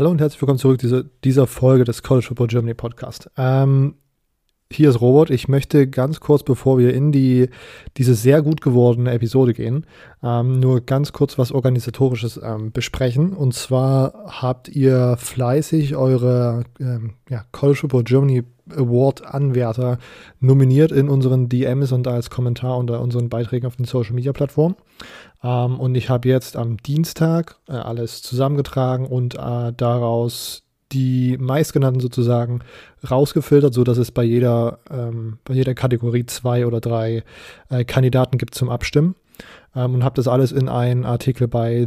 Hallo und herzlich willkommen zurück zu dieser Folge des College Football Germany Podcast. Ähm, hier ist Robert. Ich möchte ganz kurz, bevor wir in die, diese sehr gut gewordene Episode gehen, ähm, nur ganz kurz was Organisatorisches ähm, besprechen. Und zwar habt ihr fleißig eure ähm, ja, College Football Germany Award Anwärter nominiert in unseren DMs und als Kommentar unter unseren Beiträgen auf den Social Media Plattformen. Ähm, und ich habe jetzt am Dienstag äh, alles zusammengetragen und äh, daraus die meistgenannten sozusagen rausgefiltert, sodass es bei jeder, ähm, bei jeder Kategorie zwei oder drei äh, Kandidaten gibt zum Abstimmen. Ähm, und habe das alles in einen Artikel bei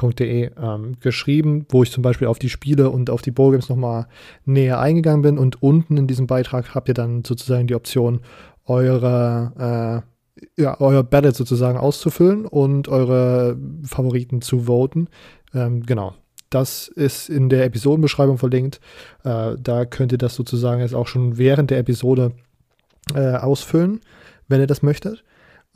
thecrunchtime.de ähm, geschrieben, wo ich zum Beispiel auf die Spiele und auf die Bowlgames nochmal näher eingegangen bin. Und unten in diesem Beitrag habt ihr dann sozusagen die Option, eure, äh, ja, euer Ballot sozusagen auszufüllen und eure Favoriten zu voten. Ähm, genau. Das ist in der Episodenbeschreibung verlinkt. Äh, da könnt ihr das sozusagen jetzt auch schon während der Episode äh, ausfüllen, wenn ihr das möchtet.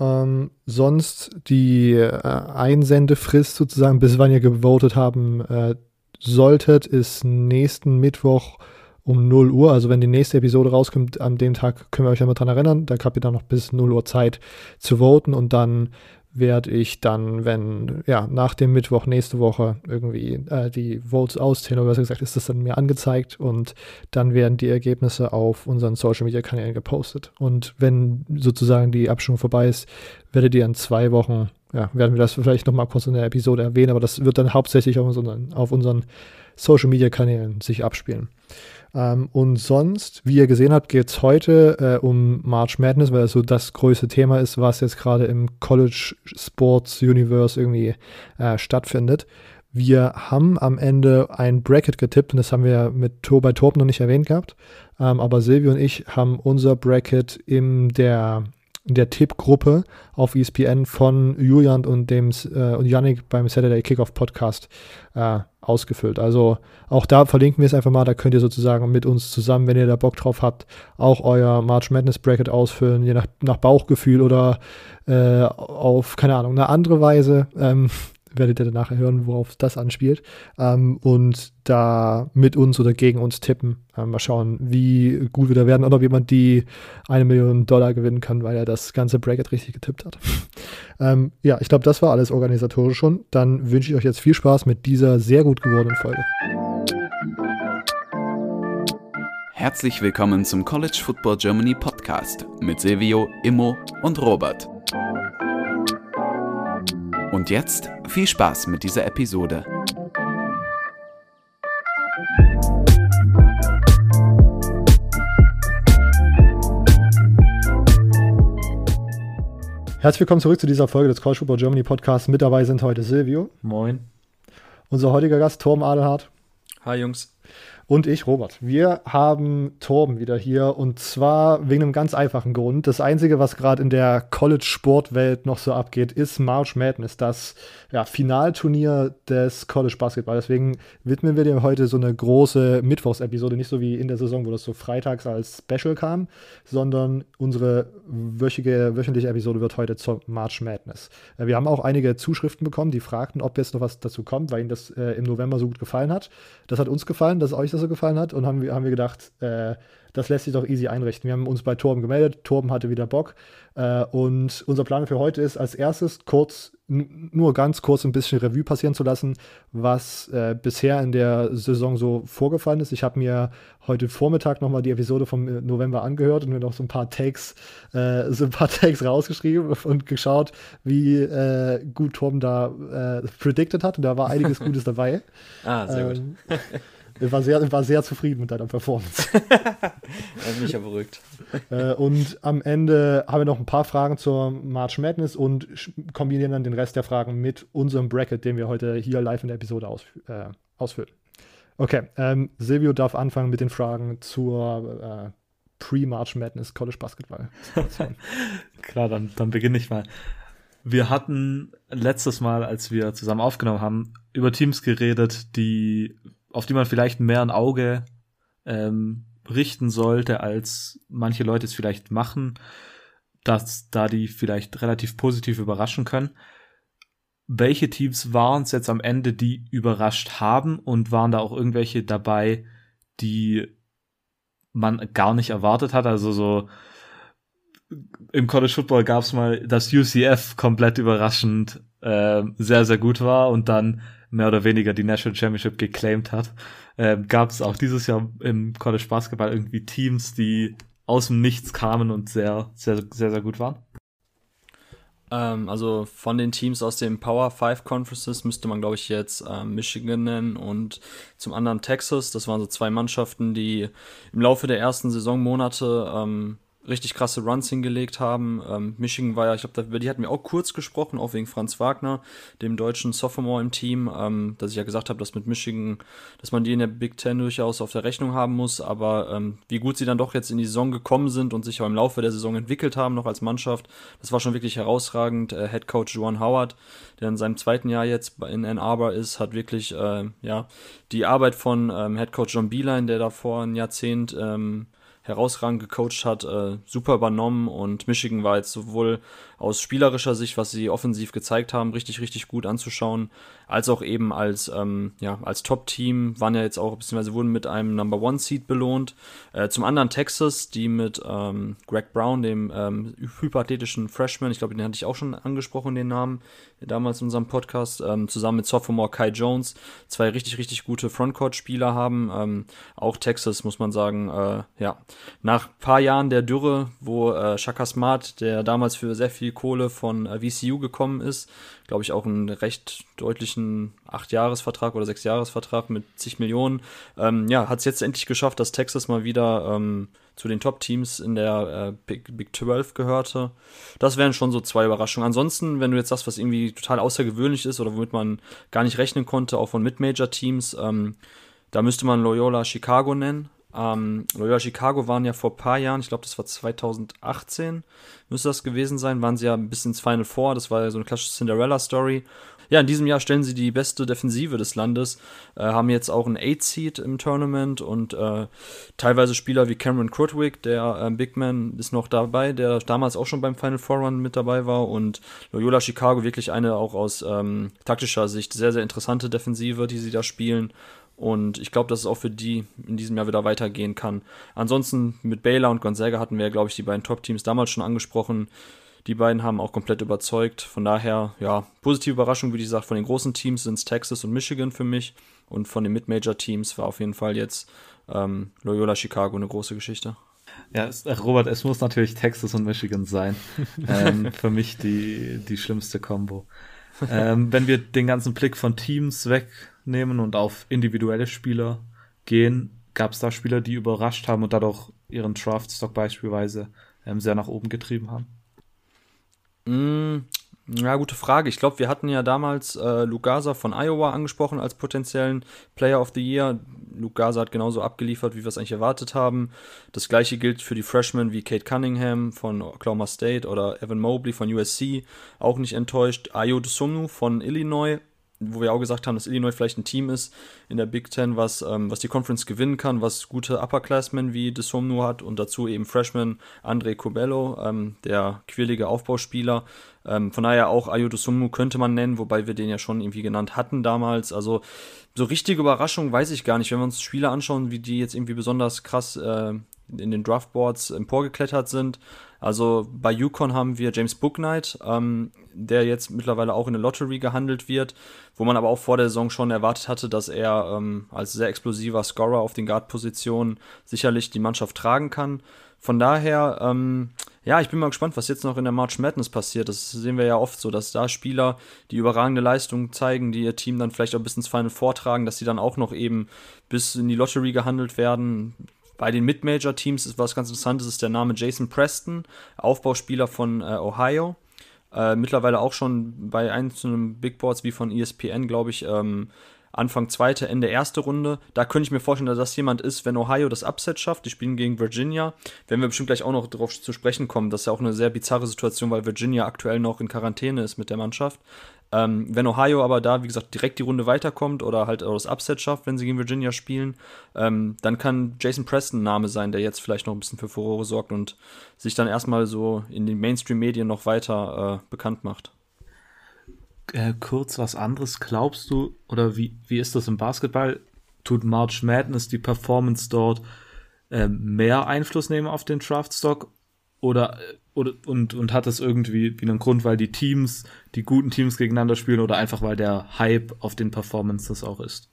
Ähm, sonst die äh, Einsendefrist sozusagen, bis wann ihr gewotet haben äh, solltet, ist nächsten Mittwoch um 0 Uhr. Also wenn die nächste Episode rauskommt, an dem Tag können wir euch einmal dran erinnern. Da habt ihr dann noch bis 0 Uhr Zeit zu voten und dann werde ich dann, wenn, ja, nach dem Mittwoch nächste Woche irgendwie äh, die Votes auszählen, oder besser gesagt, ist das dann mir angezeigt und dann werden die Ergebnisse auf unseren Social Media Kanälen gepostet. Und wenn sozusagen die Abstimmung vorbei ist, werdet ihr in zwei Wochen, ja, werden wir das vielleicht nochmal kurz in der Episode erwähnen, aber das wird dann hauptsächlich auf unseren, auf unseren Social Media Kanälen sich abspielen. Ähm, und sonst, wie ihr gesehen habt, geht es heute äh, um March Madness, weil das so das größte Thema ist, was jetzt gerade im College Sports Universe irgendwie äh, stattfindet. Wir haben am Ende ein Bracket getippt und das haben wir mit bei Torben noch nicht erwähnt gehabt. Ähm, aber Silvio und ich haben unser Bracket in der der Tippgruppe auf ESPN von Julian und dem äh, und Yannick beim Saturday Kickoff Podcast äh, ausgefüllt. Also auch da verlinken wir es einfach mal. Da könnt ihr sozusagen mit uns zusammen, wenn ihr da Bock drauf habt, auch euer March Madness Bracket ausfüllen, je nach, nach Bauchgefühl oder äh, auf, keine Ahnung, eine andere Weise. Ähm, werdet ihr dann nachher hören, worauf das anspielt. Ähm, und da mit uns oder gegen uns tippen. Ähm, mal schauen, wie gut wir da werden oder ob jemand die eine Million Dollar gewinnen kann, weil er das ganze Bracket richtig getippt hat. ähm, ja, ich glaube, das war alles organisatorisch schon. Dann wünsche ich euch jetzt viel Spaß mit dieser sehr gut gewordenen Folge. Herzlich willkommen zum College Football Germany Podcast mit Silvio, Immo und Robert. Und jetzt viel Spaß mit dieser Episode. Herzlich willkommen zurück zu dieser Folge des College Football Germany Podcasts. Mit dabei sind heute Silvio. Moin. Unser heutiger Gast Torben Adelhardt. Hi Jungs. Und ich, Robert. Wir haben Torben wieder hier und zwar wegen einem ganz einfachen Grund. Das Einzige, was gerade in der College-Sportwelt noch so abgeht, ist March Madness, das ja, Finalturnier des College Basketball. Deswegen widmen wir dir heute so eine große Mittwochsepisode, nicht so wie in der Saison, wo das so freitags als Special kam, sondern unsere wöchige, wöchentliche Episode wird heute zur March Madness. Äh, wir haben auch einige Zuschriften bekommen, die fragten, ob jetzt noch was dazu kommt, weil ihnen das äh, im November so gut gefallen hat. Das hat uns gefallen, dass euch das so gefallen hat und haben, haben wir gedacht, äh, das lässt sich doch easy einrichten. Wir haben uns bei Torben gemeldet, Torben hatte wieder Bock äh, und unser Plan für heute ist, als erstes kurz, nur ganz kurz ein bisschen Revue passieren zu lassen, was äh, bisher in der Saison so vorgefallen ist. Ich habe mir heute Vormittag nochmal die Episode vom äh, November angehört und mir noch so ein paar Takes, äh, so ein paar Takes rausgeschrieben und geschaut, wie äh, gut Torben da äh, predicted hat. Und da war einiges Gutes dabei. Ah, sehr ähm, gut. Ich war sehr, war sehr zufrieden mit deiner Performance. hat mich ja beruhigt. Äh, und am Ende haben wir noch ein paar Fragen zur March Madness und kombinieren dann den Rest der Fragen mit unserem Bracket, den wir heute hier live in der Episode aus, äh, ausfüllen. Okay, ähm, Silvio darf anfangen mit den Fragen zur äh, Pre-March Madness College Basketball. Klar, dann, dann beginne ich mal. Wir hatten letztes Mal, als wir zusammen aufgenommen haben, über Teams geredet, die auf die man vielleicht mehr ein Auge ähm, richten sollte, als manche Leute es vielleicht machen, dass da die vielleicht relativ positiv überraschen können. welche Teams waren es jetzt am Ende, die überrascht haben und waren da auch irgendwelche dabei, die man gar nicht erwartet hat? Also so im College Football gab es mal, dass UCF komplett überraschend äh, sehr, sehr gut war und dann mehr oder weniger die National Championship geclaimed hat. Äh, gab es auch dieses Jahr im College Basketball irgendwie Teams, die aus dem Nichts kamen und sehr, sehr, sehr, sehr gut waren? Ähm, also von den Teams aus den Power 5 Conferences müsste man, glaube ich, jetzt äh, Michigan nennen und zum anderen Texas. Das waren so zwei Mannschaften, die im Laufe der ersten Saisonmonate ähm, richtig krasse Runs hingelegt haben. Ähm, Michigan war ja, ich glaube, über die hatten wir auch kurz gesprochen, auch wegen Franz Wagner, dem deutschen Sophomore im Team, ähm, dass ich ja gesagt habe, dass mit Michigan, dass man die in der Big Ten durchaus auf der Rechnung haben muss, aber ähm, wie gut sie dann doch jetzt in die Saison gekommen sind und sich auch im Laufe der Saison entwickelt haben, noch als Mannschaft, das war schon wirklich herausragend. Äh, Head Coach Juan Howard, der in seinem zweiten Jahr jetzt in Ann Arbor ist, hat wirklich, äh, ja, die Arbeit von ähm, Head Coach John Beeline, der davor ein Jahrzehnt ähm, herausragend gecoacht hat, äh, super übernommen und Michigan war jetzt sowohl aus spielerischer Sicht, was sie offensiv gezeigt haben, richtig, richtig gut anzuschauen, als auch eben als, ähm, ja, als Top-Team, waren ja jetzt auch, beziehungsweise wurden mit einem Number One Seed belohnt. Äh, zum anderen Texas, die mit ähm, Greg Brown, dem ähm, hyperathetischen Freshman, ich glaube, den hatte ich auch schon angesprochen, den Namen, damals in unserem Podcast, ähm, zusammen mit Sophomore Kai Jones, zwei richtig, richtig gute Frontcourt-Spieler haben. Ähm, auch Texas, muss man sagen, äh, ja, nach paar Jahren der Dürre, wo äh, Shaka Smart, der damals für sehr viel Kohle von äh, VCU gekommen ist, glaube ich, auch einen recht deutlichen Acht-Jahres-Vertrag oder Sechs-Jahres-Vertrag mit zig Millionen. Ähm, ja, hat es jetzt endlich geschafft, dass Texas mal wieder ähm, zu den Top-Teams in der äh, Big, Big 12 gehörte. Das wären schon so zwei Überraschungen. Ansonsten, wenn du jetzt sagst, was irgendwie total außergewöhnlich ist oder womit man gar nicht rechnen konnte, auch von Mid-Major-Teams, ähm, da müsste man Loyola Chicago nennen. Ähm, Loyola Chicago waren ja vor ein paar Jahren, ich glaube, das war 2018, müsste das gewesen sein, waren sie ja bisschen ins Final Four. Das war ja so eine klassische Cinderella-Story. Ja, in diesem Jahr stellen sie die beste Defensive des Landes, äh, haben jetzt auch ein 8-Seed im Tournament und äh, teilweise Spieler wie Cameron Krutwig, der äh, Big Man, ist noch dabei, der damals auch schon beim Final Four Run mit dabei war und Loyola Chicago wirklich eine auch aus ähm, taktischer Sicht sehr, sehr interessante Defensive, die sie da spielen und ich glaube, dass es auch für die in diesem Jahr wieder weitergehen kann. Ansonsten mit Baylor und Gonzaga hatten wir, glaube ich, die beiden Top-Teams damals schon angesprochen. Die beiden haben auch komplett überzeugt. Von daher, ja, positive Überraschung, wie gesagt, von den großen Teams sind es Texas und Michigan für mich. Und von den Mid-Major-Teams war auf jeden Fall jetzt ähm, Loyola Chicago eine große Geschichte. Ja, es, Robert, es muss natürlich Texas und Michigan sein. ähm, für mich die, die schlimmste Combo. ähm, wenn wir den ganzen Blick von Teams weg nehmen und auf individuelle Spieler gehen, gab es da Spieler, die überrascht haben und dadurch ihren Draftstock beispielsweise ähm, sehr nach oben getrieben haben? Mm, ja, gute Frage. Ich glaube, wir hatten ja damals äh, Lugasa von Iowa angesprochen als potenziellen Player of the Year. Lugasa hat genauso abgeliefert, wie wir es eigentlich erwartet haben. Das gleiche gilt für die Freshmen wie Kate Cunningham von Oklahoma State oder Evan Mobley von USC. Auch nicht enttäuscht. Ayo Desumnu von Illinois wo wir auch gesagt haben, dass Illinois vielleicht ein Team ist in der Big Ten, was, ähm, was die Conference gewinnen kann, was gute Upperclassmen wie Desomnu hat und dazu eben Freshman Andre Cobello, ähm, der quirlige Aufbauspieler. Ähm, von daher auch Ayo Desomnu könnte man nennen, wobei wir den ja schon irgendwie genannt hatten damals. Also so richtige Überraschung weiß ich gar nicht. Wenn wir uns Spiele anschauen, wie die jetzt irgendwie besonders krass äh, in den Draftboards emporgeklettert sind. Also bei Yukon haben wir James Booknight, ähm, der jetzt mittlerweile auch in der Lottery gehandelt wird, wo man aber auch vor der Saison schon erwartet hatte, dass er ähm, als sehr explosiver Scorer auf den Guard-Positionen sicherlich die Mannschaft tragen kann. Von daher, ähm, ja, ich bin mal gespannt, was jetzt noch in der March Madness passiert. Das sehen wir ja oft so, dass da Spieler, die überragende Leistungen zeigen, die ihr Team dann vielleicht auch bis ins Final vortragen, dass sie dann auch noch eben bis in die Lottery gehandelt werden. Bei den Mid-Major-Teams ist was ganz Interessantes, ist der Name Jason Preston, Aufbauspieler von äh, Ohio. Äh, mittlerweile auch schon bei einzelnen Big Boards wie von ESPN, glaube ich, ähm, Anfang zweite, Ende erste Runde. Da könnte ich mir vorstellen, dass das jemand ist, wenn Ohio das Upset schafft. Die spielen gegen Virginia. Werden wir bestimmt gleich auch noch darauf zu sprechen kommen. Das ist ja auch eine sehr bizarre Situation, weil Virginia aktuell noch in Quarantäne ist mit der Mannschaft. Ähm, wenn Ohio aber da, wie gesagt, direkt die Runde weiterkommt oder halt auch das Upset schafft, wenn sie gegen Virginia spielen, ähm, dann kann Jason Preston ein Name sein, der jetzt vielleicht noch ein bisschen für Furore sorgt und sich dann erstmal so in den Mainstream-Medien noch weiter äh, bekannt macht. äh, kurz was anderes. Glaubst du, oder wie, wie ist das im Basketball? Tut March Madness die Performance dort äh, mehr Einfluss nehmen auf den Draftstock? Oder, oder und, und hat das irgendwie wie einen Grund, weil die Teams, die guten Teams gegeneinander spielen oder einfach weil der Hype auf den Performances auch ist?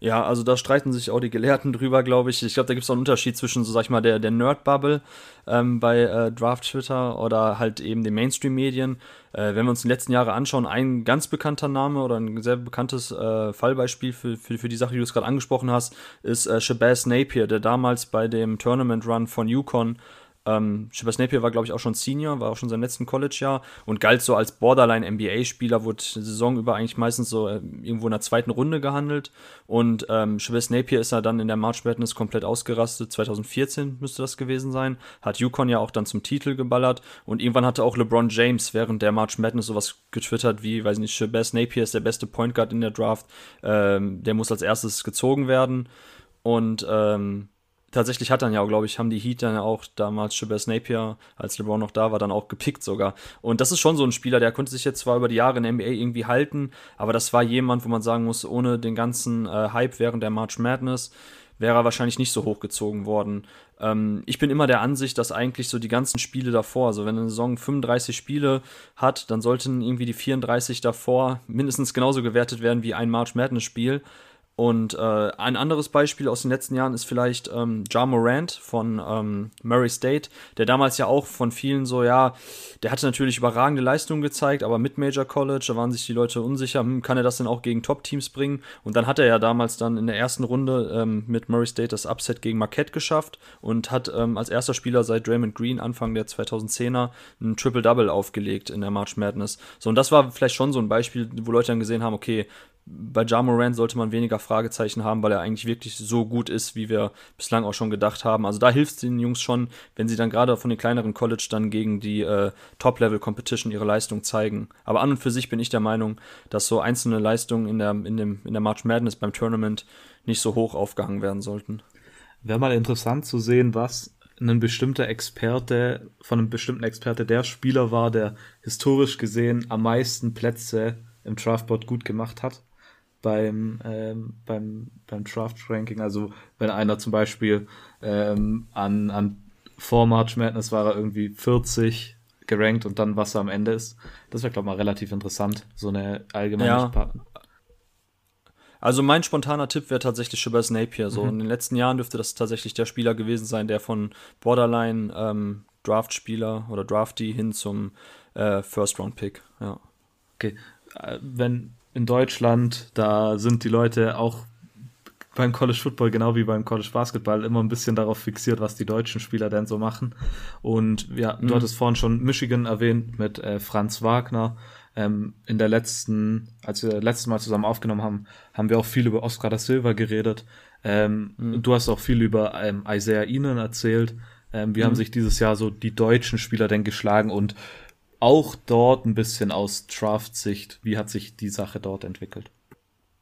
Ja, also da streiten sich auch die Gelehrten drüber, glaube ich. Ich glaube, da gibt es auch einen Unterschied zwischen, so sag ich mal, der, der Nerd-Bubble ähm, bei äh, Draft-Twitter oder halt eben den Mainstream-Medien. Äh, wenn wir uns die letzten Jahre anschauen, ein ganz bekannter Name oder ein sehr bekanntes äh, Fallbeispiel für, für, für die Sache, die du es gerade angesprochen hast, ist äh, Shabazz Napier, der damals bei dem Tournament-Run von Yukon ähm, Shabazz Napier war, glaube ich, auch schon Senior, war auch schon sein letzten College-Jahr und galt so als Borderline-NBA-Spieler, wurde Saison über eigentlich meistens so äh, irgendwo in der zweiten Runde gehandelt. Und ähm, Shabazz Napier ist ja dann in der March Madness komplett ausgerastet. 2014 müsste das gewesen sein. Hat Yukon ja auch dann zum Titel geballert. Und irgendwann hatte auch LeBron James während der March Madness sowas getwittert wie, weiß nicht, Shabazz Napier ist der beste Point Guard in der Draft. Ähm, der muss als erstes gezogen werden. Und ähm, tatsächlich hat dann ja, glaube ich, haben die Heat dann auch damals Shabazz Napier, als LeBron noch da war, dann auch gepickt sogar. Und das ist schon so ein Spieler, der konnte sich jetzt zwar über die Jahre in der NBA irgendwie halten, aber das war jemand, wo man sagen muss, ohne den ganzen äh, Hype während der March Madness wäre er wahrscheinlich nicht so hochgezogen worden. Ähm, ich bin immer der Ansicht, dass eigentlich so die ganzen Spiele davor, also wenn eine Saison 35 Spiele hat, dann sollten irgendwie die 34 davor mindestens genauso gewertet werden wie ein March Madness Spiel. Und äh, ein anderes Beispiel aus den letzten Jahren ist vielleicht ähm, Ja Morant von ähm, Murray State, der damals ja auch von vielen so, ja, der hatte natürlich überragende Leistungen gezeigt, aber mit Major College, da waren sich die Leute unsicher, hm, kann er das denn auch gegen Top-Teams bringen? Und dann hat er ja damals dann in der ersten Runde ähm, mit Murray State das Upset gegen Marquette geschafft und hat ähm, als erster Spieler seit Draymond Green Anfang der 2010er ein Triple-Double aufgelegt in der March Madness. So, und das war vielleicht schon so ein Beispiel, wo Leute dann gesehen haben, okay, bei Ja Morant sollte man weniger Fragezeichen haben, weil er eigentlich wirklich so gut ist, wie wir bislang auch schon gedacht haben. Also da hilft es den Jungs schon, wenn sie dann gerade von den kleineren College dann gegen die äh, Top-Level-Competition ihre Leistung zeigen. Aber an und für sich bin ich der Meinung, dass so einzelne Leistungen in der, in dem, in der March Madness beim Tournament nicht so hoch aufgehangen werden sollten. Wäre mal interessant zu sehen, was ein bestimmter Experte, von einem bestimmten Experte der Spieler war, der historisch gesehen am meisten Plätze im Draftboard gut gemacht hat beim, ähm, beim, beim Draft-Ranking. Also wenn einer zum Beispiel ähm, an, an vor March Madness war er irgendwie 40 gerankt und dann was er am Ende ist. Das wäre, glaube ich, mal relativ interessant. So eine allgemeine ja. Also mein spontaner Tipp wäre tatsächlich Shabazz Napier. So mhm. in den letzten Jahren dürfte das tatsächlich der Spieler gewesen sein, der von Borderline ähm, Draft-Spieler oder Drafty hin zum äh, First-Round-Pick. Ja. Okay. Äh, wenn in Deutschland, da sind die Leute auch beim College Football genau wie beim College Basketball immer ein bisschen darauf fixiert, was die deutschen Spieler denn so machen. Und ja, mhm. du hattest vorhin schon Michigan erwähnt mit äh, Franz Wagner. Ähm, in der letzten, als wir das letzte Mal zusammen aufgenommen haben, haben wir auch viel über Oscar da Silva geredet. Ähm, mhm. Du hast auch viel über ähm, Isaiah Ihnen erzählt. Ähm, wie mhm. haben sich dieses Jahr so die deutschen Spieler denn geschlagen und auch dort ein bisschen aus Draft-Sicht, wie hat sich die Sache dort entwickelt?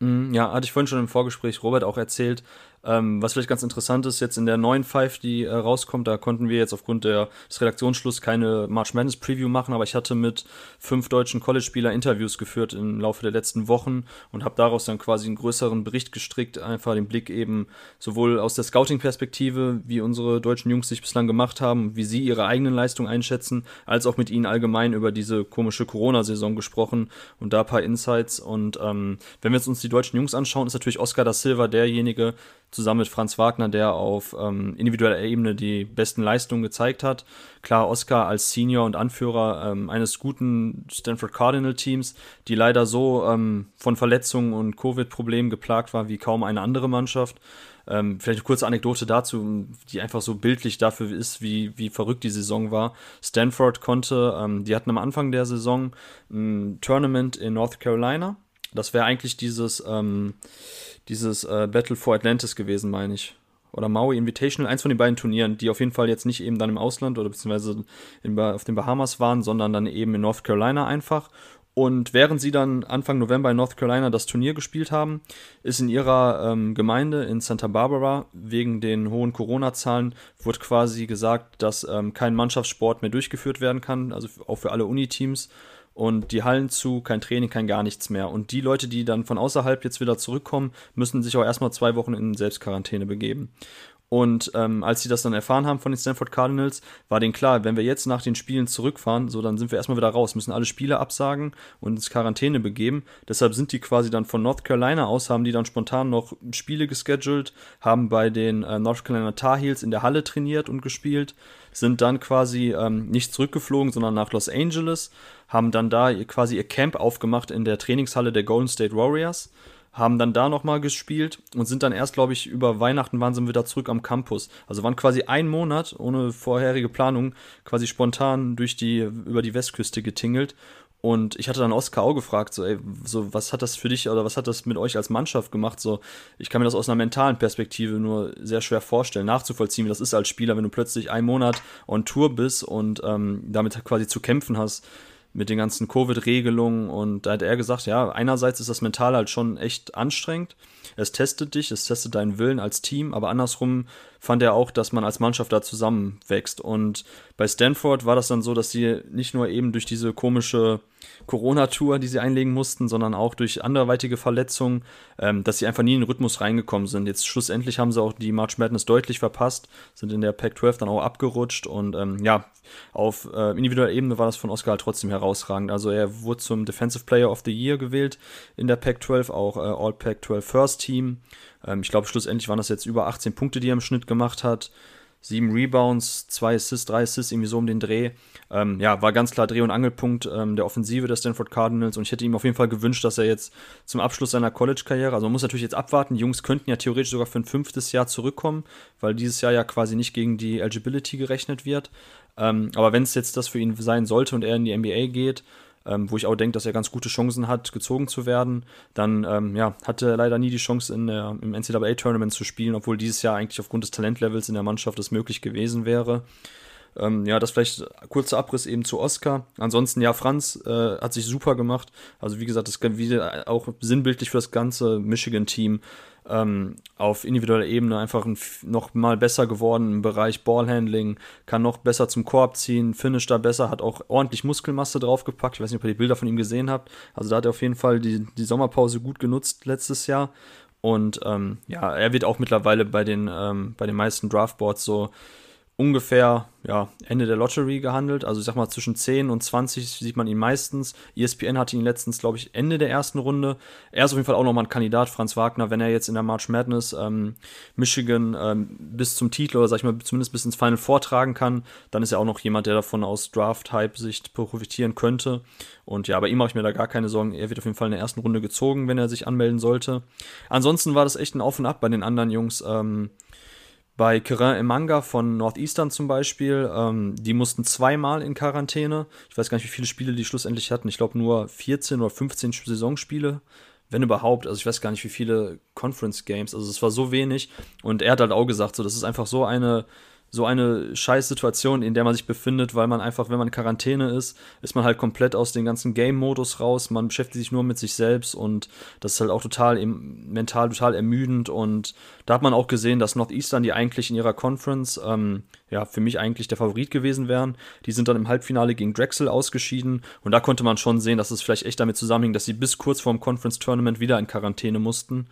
Mhm, ja, hatte ich vorhin schon im Vorgespräch Robert auch erzählt, ähm, was vielleicht ganz interessant ist, jetzt in der neuen Five, die äh, rauskommt, da konnten wir jetzt aufgrund der, des Redaktionsschlusses keine March Madness Preview machen, aber ich hatte mit fünf deutschen College-Spieler Interviews geführt im Laufe der letzten Wochen und habe daraus dann quasi einen größeren Bericht gestrickt, einfach den Blick eben sowohl aus der Scouting-Perspektive, wie unsere deutschen Jungs sich bislang gemacht haben, wie sie ihre eigenen Leistungen einschätzen, als auch mit ihnen allgemein über diese komische Corona-Saison gesprochen und da ein paar Insights. Und ähm, wenn wir jetzt uns die deutschen Jungs anschauen, ist natürlich Oscar da Silva derjenige, zusammen mit Franz Wagner, der auf ähm, individueller Ebene die besten Leistungen gezeigt hat. Klar, Oscar als Senior und Anführer ähm, eines guten Stanford Cardinal Teams, die leider so ähm, von Verletzungen und Covid-Problemen geplagt war wie kaum eine andere Mannschaft. Ähm, vielleicht eine kurze Anekdote dazu, die einfach so bildlich dafür ist, wie, wie verrückt die Saison war. Stanford konnte, ähm, die hatten am Anfang der Saison ein Tournament in North Carolina. Das wäre eigentlich dieses, ähm, dieses äh, Battle for Atlantis gewesen, meine ich. Oder Maui Invitational, eins von den beiden Turnieren, die auf jeden Fall jetzt nicht eben dann im Ausland oder beziehungsweise in, auf den Bahamas waren, sondern dann eben in North Carolina einfach. Und während sie dann Anfang November in North Carolina das Turnier gespielt haben, ist in ihrer ähm, Gemeinde in Santa Barbara wegen den hohen Corona-Zahlen wurde quasi gesagt, dass ähm, kein Mannschaftssport mehr durchgeführt werden kann, also auch für alle Uniteams. Und die Hallen zu, kein Training, kein gar nichts mehr. Und die Leute, die dann von außerhalb jetzt wieder zurückkommen, müssen sich auch erstmal zwei Wochen in Selbstquarantäne begeben. Und ähm, als sie das dann erfahren haben von den Stanford Cardinals, war denen klar, wenn wir jetzt nach den Spielen zurückfahren, so dann sind wir erstmal wieder raus, müssen alle Spiele absagen und ins Quarantäne begeben. Deshalb sind die quasi dann von North Carolina aus, haben die dann spontan noch Spiele gescheduled, haben bei den äh, North Carolina Tar Heels in der Halle trainiert und gespielt, sind dann quasi ähm, nicht zurückgeflogen, sondern nach Los Angeles, haben dann da quasi ihr Camp aufgemacht in der Trainingshalle der Golden State Warriors haben dann da nochmal gespielt und sind dann erst, glaube ich, über Weihnachten waren sie wieder zurück am Campus. Also waren quasi ein Monat ohne vorherige Planung quasi spontan durch die, über die Westküste getingelt. Und ich hatte dann Oskar auch gefragt, so, ey, so, was hat das für dich oder was hat das mit euch als Mannschaft gemacht? So, ich kann mir das aus einer mentalen Perspektive nur sehr schwer vorstellen, nachzuvollziehen, wie das ist als Spieler, wenn du plötzlich einen Monat on Tour bist und ähm, damit quasi zu kämpfen hast mit den ganzen Covid-Regelungen. Und da hat er gesagt, ja, einerseits ist das mental halt schon echt anstrengend. Es testet dich, es testet deinen Willen als Team, aber andersrum fand er auch, dass man als Mannschaft da zusammenwächst. Und bei Stanford war das dann so, dass sie nicht nur eben durch diese komische Corona-Tour, die sie einlegen mussten, sondern auch durch anderweitige Verletzungen, ähm, dass sie einfach nie in den Rhythmus reingekommen sind. Jetzt schlussendlich haben sie auch die March Madness deutlich verpasst, sind in der Pac-12 dann auch abgerutscht und ähm, ja, auf äh, individueller Ebene war das von Oscar halt trotzdem herausragend. Also er wurde zum Defensive Player of the Year gewählt in der Pac-12, auch äh, All Pac-12 First Team. Ähm, ich glaube, schlussendlich waren das jetzt über 18 Punkte, die er im Schnitt gemacht hat sieben Rebounds, zwei Assists, drei Assists, irgendwie so um den Dreh. Ähm, ja, war ganz klar Dreh- und Angelpunkt ähm, der Offensive der Stanford Cardinals und ich hätte ihm auf jeden Fall gewünscht, dass er jetzt zum Abschluss seiner College-Karriere, also man muss natürlich jetzt abwarten, die Jungs könnten ja theoretisch sogar für ein fünftes Jahr zurückkommen, weil dieses Jahr ja quasi nicht gegen die Eligibility gerechnet wird. Ähm, aber wenn es jetzt das für ihn sein sollte und er in die NBA geht, ähm, wo ich auch denke, dass er ganz gute Chancen hat, gezogen zu werden. Dann ähm, ja, hatte er leider nie die Chance, in der, im NCAA-Tournament zu spielen, obwohl dieses Jahr eigentlich aufgrund des Talentlevels in der Mannschaft es möglich gewesen wäre. Ähm, ja, das vielleicht kurzer Abriss eben zu Oscar. Ansonsten, ja, Franz äh, hat sich super gemacht. Also, wie gesagt, das wieder auch sinnbildlich für das ganze Michigan-Team ähm, auf individueller Ebene einfach noch mal besser geworden im Bereich Ballhandling, kann noch besser zum Korb ziehen, finish da besser, hat auch ordentlich Muskelmasse draufgepackt. Ich weiß nicht, ob ihr die Bilder von ihm gesehen habt. Also da hat er auf jeden Fall die, die Sommerpause gut genutzt letztes Jahr. Und ähm, ja, er wird auch mittlerweile bei den, ähm, bei den meisten Draftboards so ungefähr ja, Ende der Lottery gehandelt. Also ich sag mal, zwischen 10 und 20 sieht man ihn meistens. ESPN hatte ihn letztens, glaube ich, Ende der ersten Runde. Er ist auf jeden Fall auch nochmal ein Kandidat, Franz Wagner, wenn er jetzt in der March Madness ähm, Michigan ähm, bis zum Titel oder sag ich mal, zumindest bis ins Final vortragen kann, dann ist er auch noch jemand, der davon aus Draft-Hype-Sicht profitieren könnte. Und ja, bei ihm mache ich mir da gar keine Sorgen. Er wird auf jeden Fall in der ersten Runde gezogen, wenn er sich anmelden sollte. Ansonsten war das echt ein Auf und Ab bei den anderen Jungs. Ähm, bei Kerin im Manga von Northeastern zum Beispiel, ähm, die mussten zweimal in Quarantäne. Ich weiß gar nicht, wie viele Spiele die schlussendlich hatten. Ich glaube nur 14 oder 15 Saisonspiele, wenn überhaupt. Also ich weiß gar nicht, wie viele Conference Games. Also es war so wenig. Und er hat halt auch gesagt, so, das ist einfach so eine so eine Scheißsituation, in der man sich befindet, weil man einfach, wenn man in Quarantäne ist, ist man halt komplett aus dem ganzen Game-Modus raus. Man beschäftigt sich nur mit sich selbst und das ist halt auch total mental total ermüdend. Und da hat man auch gesehen, dass Northeastern, die eigentlich in ihrer Conference, ähm, ja, für mich eigentlich der Favorit gewesen wären, die sind dann im Halbfinale gegen Drexel ausgeschieden. Und da konnte man schon sehen, dass es vielleicht echt damit zusammenhing, dass sie bis kurz vorm Conference-Tournament wieder in Quarantäne mussten.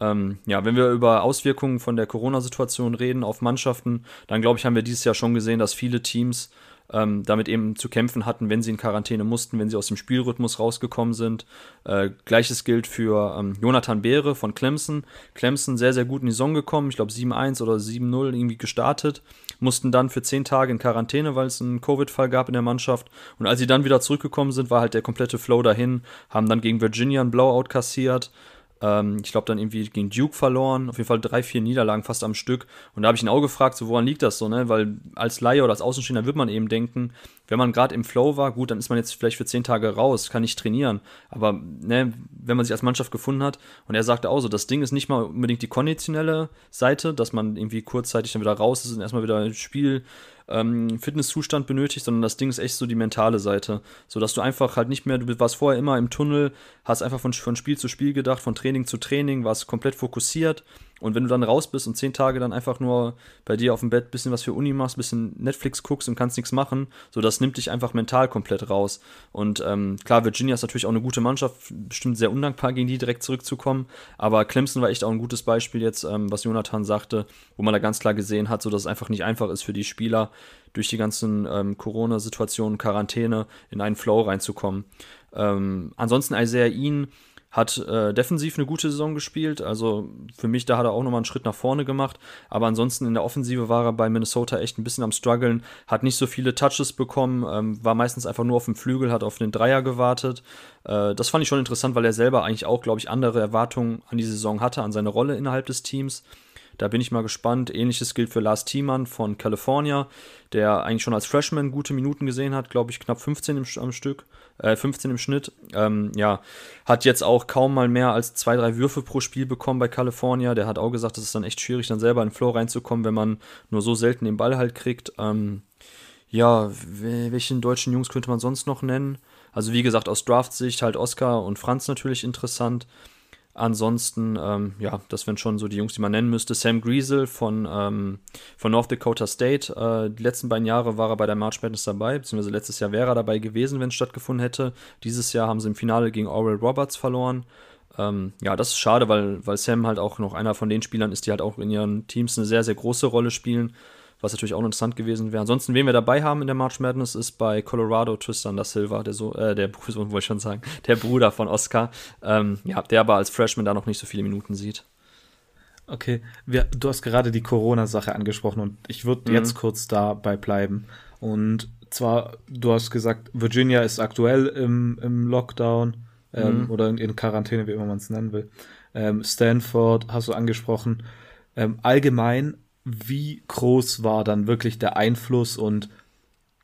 Ähm, ja, wenn wir über Auswirkungen von der Corona-Situation reden auf Mannschaften, dann glaube ich, haben wir dieses Jahr schon gesehen, dass viele Teams ähm, damit eben zu kämpfen hatten, wenn sie in Quarantäne mussten, wenn sie aus dem Spielrhythmus rausgekommen sind. Äh, Gleiches gilt für ähm, Jonathan Beere von Clemson. Clemson sehr, sehr gut in die Saison gekommen, ich glaube 7-1 oder 7-0 irgendwie gestartet, mussten dann für 10 Tage in Quarantäne, weil es einen Covid-Fall gab in der Mannschaft. Und als sie dann wieder zurückgekommen sind, war halt der komplette Flow dahin, haben dann gegen Virginia einen Blowout kassiert, ähm, ich glaube, dann irgendwie gegen Duke verloren. Auf jeden Fall drei, vier Niederlagen fast am Stück. Und da habe ich ihn auch gefragt, so woran liegt das so, ne? Weil als Laie oder als Außenstehender wird man eben denken, wenn man gerade im Flow war, gut, dann ist man jetzt vielleicht für zehn Tage raus, kann nicht trainieren. Aber ne, wenn man sich als Mannschaft gefunden hat, und er sagte auch so, das Ding ist nicht mal unbedingt die konditionelle Seite, dass man irgendwie kurzzeitig dann wieder raus ist und erstmal wieder ins Spiel ähm, Fitnesszustand benötigt, sondern das Ding ist echt so die mentale Seite. So dass du einfach halt nicht mehr, du warst vorher immer im Tunnel, hast einfach von, von Spiel zu Spiel gedacht, von Training zu Training, warst komplett fokussiert Und wenn du dann raus bist und zehn Tage dann einfach nur bei dir auf dem Bett bisschen was für Uni machst, bisschen Netflix guckst und kannst nichts machen, so das nimmt dich einfach mental komplett raus. Und ähm, klar, Virginia ist natürlich auch eine gute Mannschaft, bestimmt sehr undankbar, gegen die direkt zurückzukommen. Aber Clemson war echt auch ein gutes Beispiel jetzt, ähm, was Jonathan sagte, wo man da ganz klar gesehen hat, so dass es einfach nicht einfach ist für die Spieler, durch die ganzen ähm, Corona-Situationen, Quarantäne in einen Flow reinzukommen. Ähm, ansonsten Isaiah Ihn hat äh, defensiv eine gute Saison gespielt. Also für mich, da hat er auch nochmal einen Schritt nach vorne gemacht. Aber ansonsten in der Offensive war er bei Minnesota echt ein bisschen am struggeln, hat nicht so viele Touches bekommen, ähm, war meistens einfach nur auf dem Flügel, hat auf den Dreier gewartet. Äh, das fand ich schon interessant, weil er selber eigentlich auch, glaube ich, andere Erwartungen an die Saison hatte, an seine Rolle innerhalb des Teams. Da bin ich mal gespannt. Ähnliches gilt für Lars Thiemann von California, der eigentlich schon als Freshman gute Minuten gesehen hat, glaube ich, knapp 15 im, am Stück, äh, 15 im Schnitt. Ähm, ja, hat jetzt auch kaum mal mehr als zwei, drei Würfe pro Spiel bekommen bei California. Der hat auch gesagt, es ist dann echt schwierig, dann selber in den Flow reinzukommen, wenn man nur so selten den Ball halt kriegt. Ähm, ja, welchen deutschen Jungs könnte man sonst noch nennen? Also wie gesagt, aus Draft-Sicht halt Oscar und Franz natürlich interessant. Ansonsten, ähm, ja, das wären schon so die Jungs, die man nennen müsste. Sam Griesel von, ähm, von North Dakota State. Äh, die letzten beiden Jahre war er bei der March Madness dabei, beziehungsweise letztes Jahr wäre er dabei gewesen, wenn es stattgefunden hätte. Dieses Jahr haben sie im Finale gegen Oral Roberts verloren. Ähm, ja, das ist schade, weil, weil Sam halt auch noch einer von den Spielern ist, die halt auch in ihren Teams eine sehr, sehr große Rolle spielen was natürlich auch interessant gewesen wäre. Ansonsten, wen wir dabei haben in der March Madness, ist bei Colorado Tristan da Silva, der so, äh, der Sohn wollte ich schon sagen, der Bruder von Oscar, ähm, ja, der aber als Freshman da noch nicht so viele Minuten sieht. Okay, wir, du hast gerade die Corona-Sache angesprochen und ich würde mhm. jetzt kurz dabei bleiben. Und zwar, du hast gesagt, Virginia ist aktuell im, im Lockdown ähm, mhm. oder in, in, Quarantäne, wie immer man es nennen will. Ähm, Stanford hast du angesprochen. Ähm, allgemein wie groß war dann wirklich der Einfluss und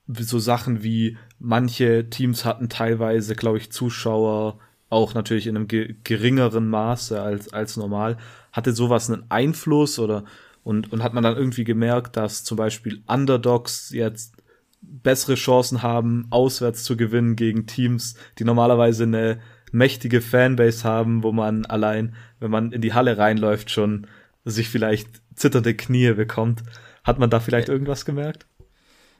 so Sachen wie manche Teams hatten teilweise, glaube ich, Zuschauer auch natürlich in einem ge geringeren Maße als, als normal. Hatte sowas einen Einfluss oder und, und hat man dann irgendwie gemerkt, dass zum Beispiel Underdogs jetzt bessere Chancen haben, auswärts zu gewinnen gegen Teams, die normalerweise eine mächtige Fanbase haben, wo man allein, wenn man in die Halle reinläuft, schon sich vielleicht zitternde Knie bekommt. Hat man da vielleicht irgendwas gemerkt?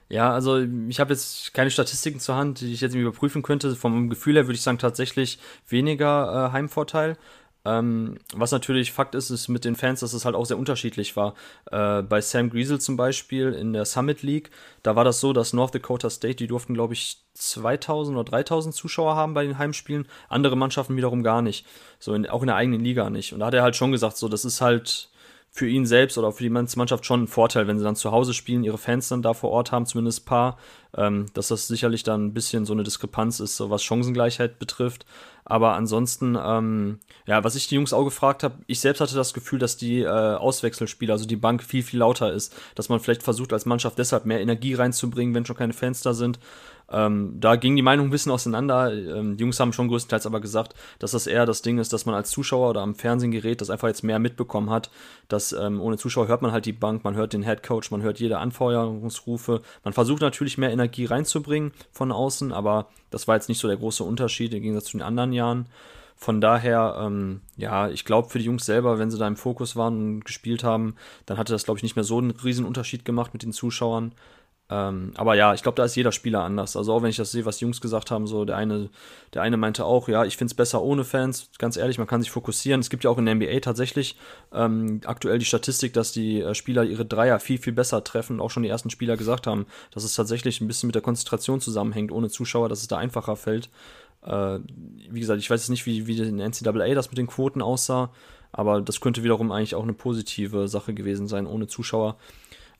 Ja, also ich habe jetzt keine Statistiken zur Hand, die ich jetzt überprüfen könnte. Vom Gefühl her würde ich sagen tatsächlich weniger äh, Heimvorteil. Ähm, was natürlich Fakt ist, ist mit den Fans, dass es halt auch sehr unterschiedlich war. Äh, bei Sam Griesel zum Beispiel in der Summit League, da war das so, dass North Dakota State, die durften, glaube ich, 2000 oder 3000 Zuschauer haben bei den Heimspielen, andere Mannschaften wiederum gar nicht. So in, auch in der eigenen Liga nicht. Und da hat er halt schon gesagt, so, das ist halt für ihn selbst oder für die Mannschaft schon ein Vorteil, wenn sie dann zu Hause spielen, ihre Fans dann da vor Ort haben, zumindest ein paar, ähm, dass das sicherlich dann ein bisschen so eine Diskrepanz ist, so was Chancengleichheit betrifft. Aber ansonsten, ähm, ja, was ich die Jungs auch gefragt habe, ich selbst hatte das Gefühl, dass die äh, Auswechselspieler, also die Bank viel, viel lauter ist, dass man vielleicht versucht, als Mannschaft deshalb mehr Energie reinzubringen, wenn schon keine Fans da sind. Ähm, da ging die Meinung ein bisschen auseinander. Ähm, die Jungs haben schon größtenteils aber gesagt, dass das eher das Ding ist, dass man als Zuschauer oder am Fernsehgerät das einfach jetzt mehr mitbekommen hat, dass ähm, ohne Zuschauer hört man halt die Bank, man hört den Head Coach, man hört jede Anfeuerungsrufe. Man versucht natürlich mehr Energie reinzubringen von außen, aber das war jetzt nicht so der große Unterschied im Gegensatz zu den anderen Jahren. Von daher, ähm, ja, ich glaube für die Jungs selber, wenn sie da im Fokus waren und gespielt haben, dann hatte das, glaube ich, nicht mehr so einen riesen Unterschied gemacht mit den Zuschauern. Ähm, aber ja, ich glaube, da ist jeder Spieler anders. Also auch wenn ich das sehe, was die Jungs gesagt haben, so der eine, der eine meinte auch, ja, ich finde es besser ohne Fans. Ganz ehrlich, man kann sich fokussieren. Es gibt ja auch in der NBA tatsächlich ähm, aktuell die Statistik, dass die äh, Spieler ihre Dreier viel, viel besser treffen. Auch schon die ersten Spieler gesagt haben, dass es tatsächlich ein bisschen mit der Konzentration zusammenhängt, ohne Zuschauer, dass es da einfacher fällt. Äh, wie gesagt, ich weiß jetzt nicht, wie, wie in NCAA das mit den Quoten aussah, aber das könnte wiederum eigentlich auch eine positive Sache gewesen sein, ohne Zuschauer.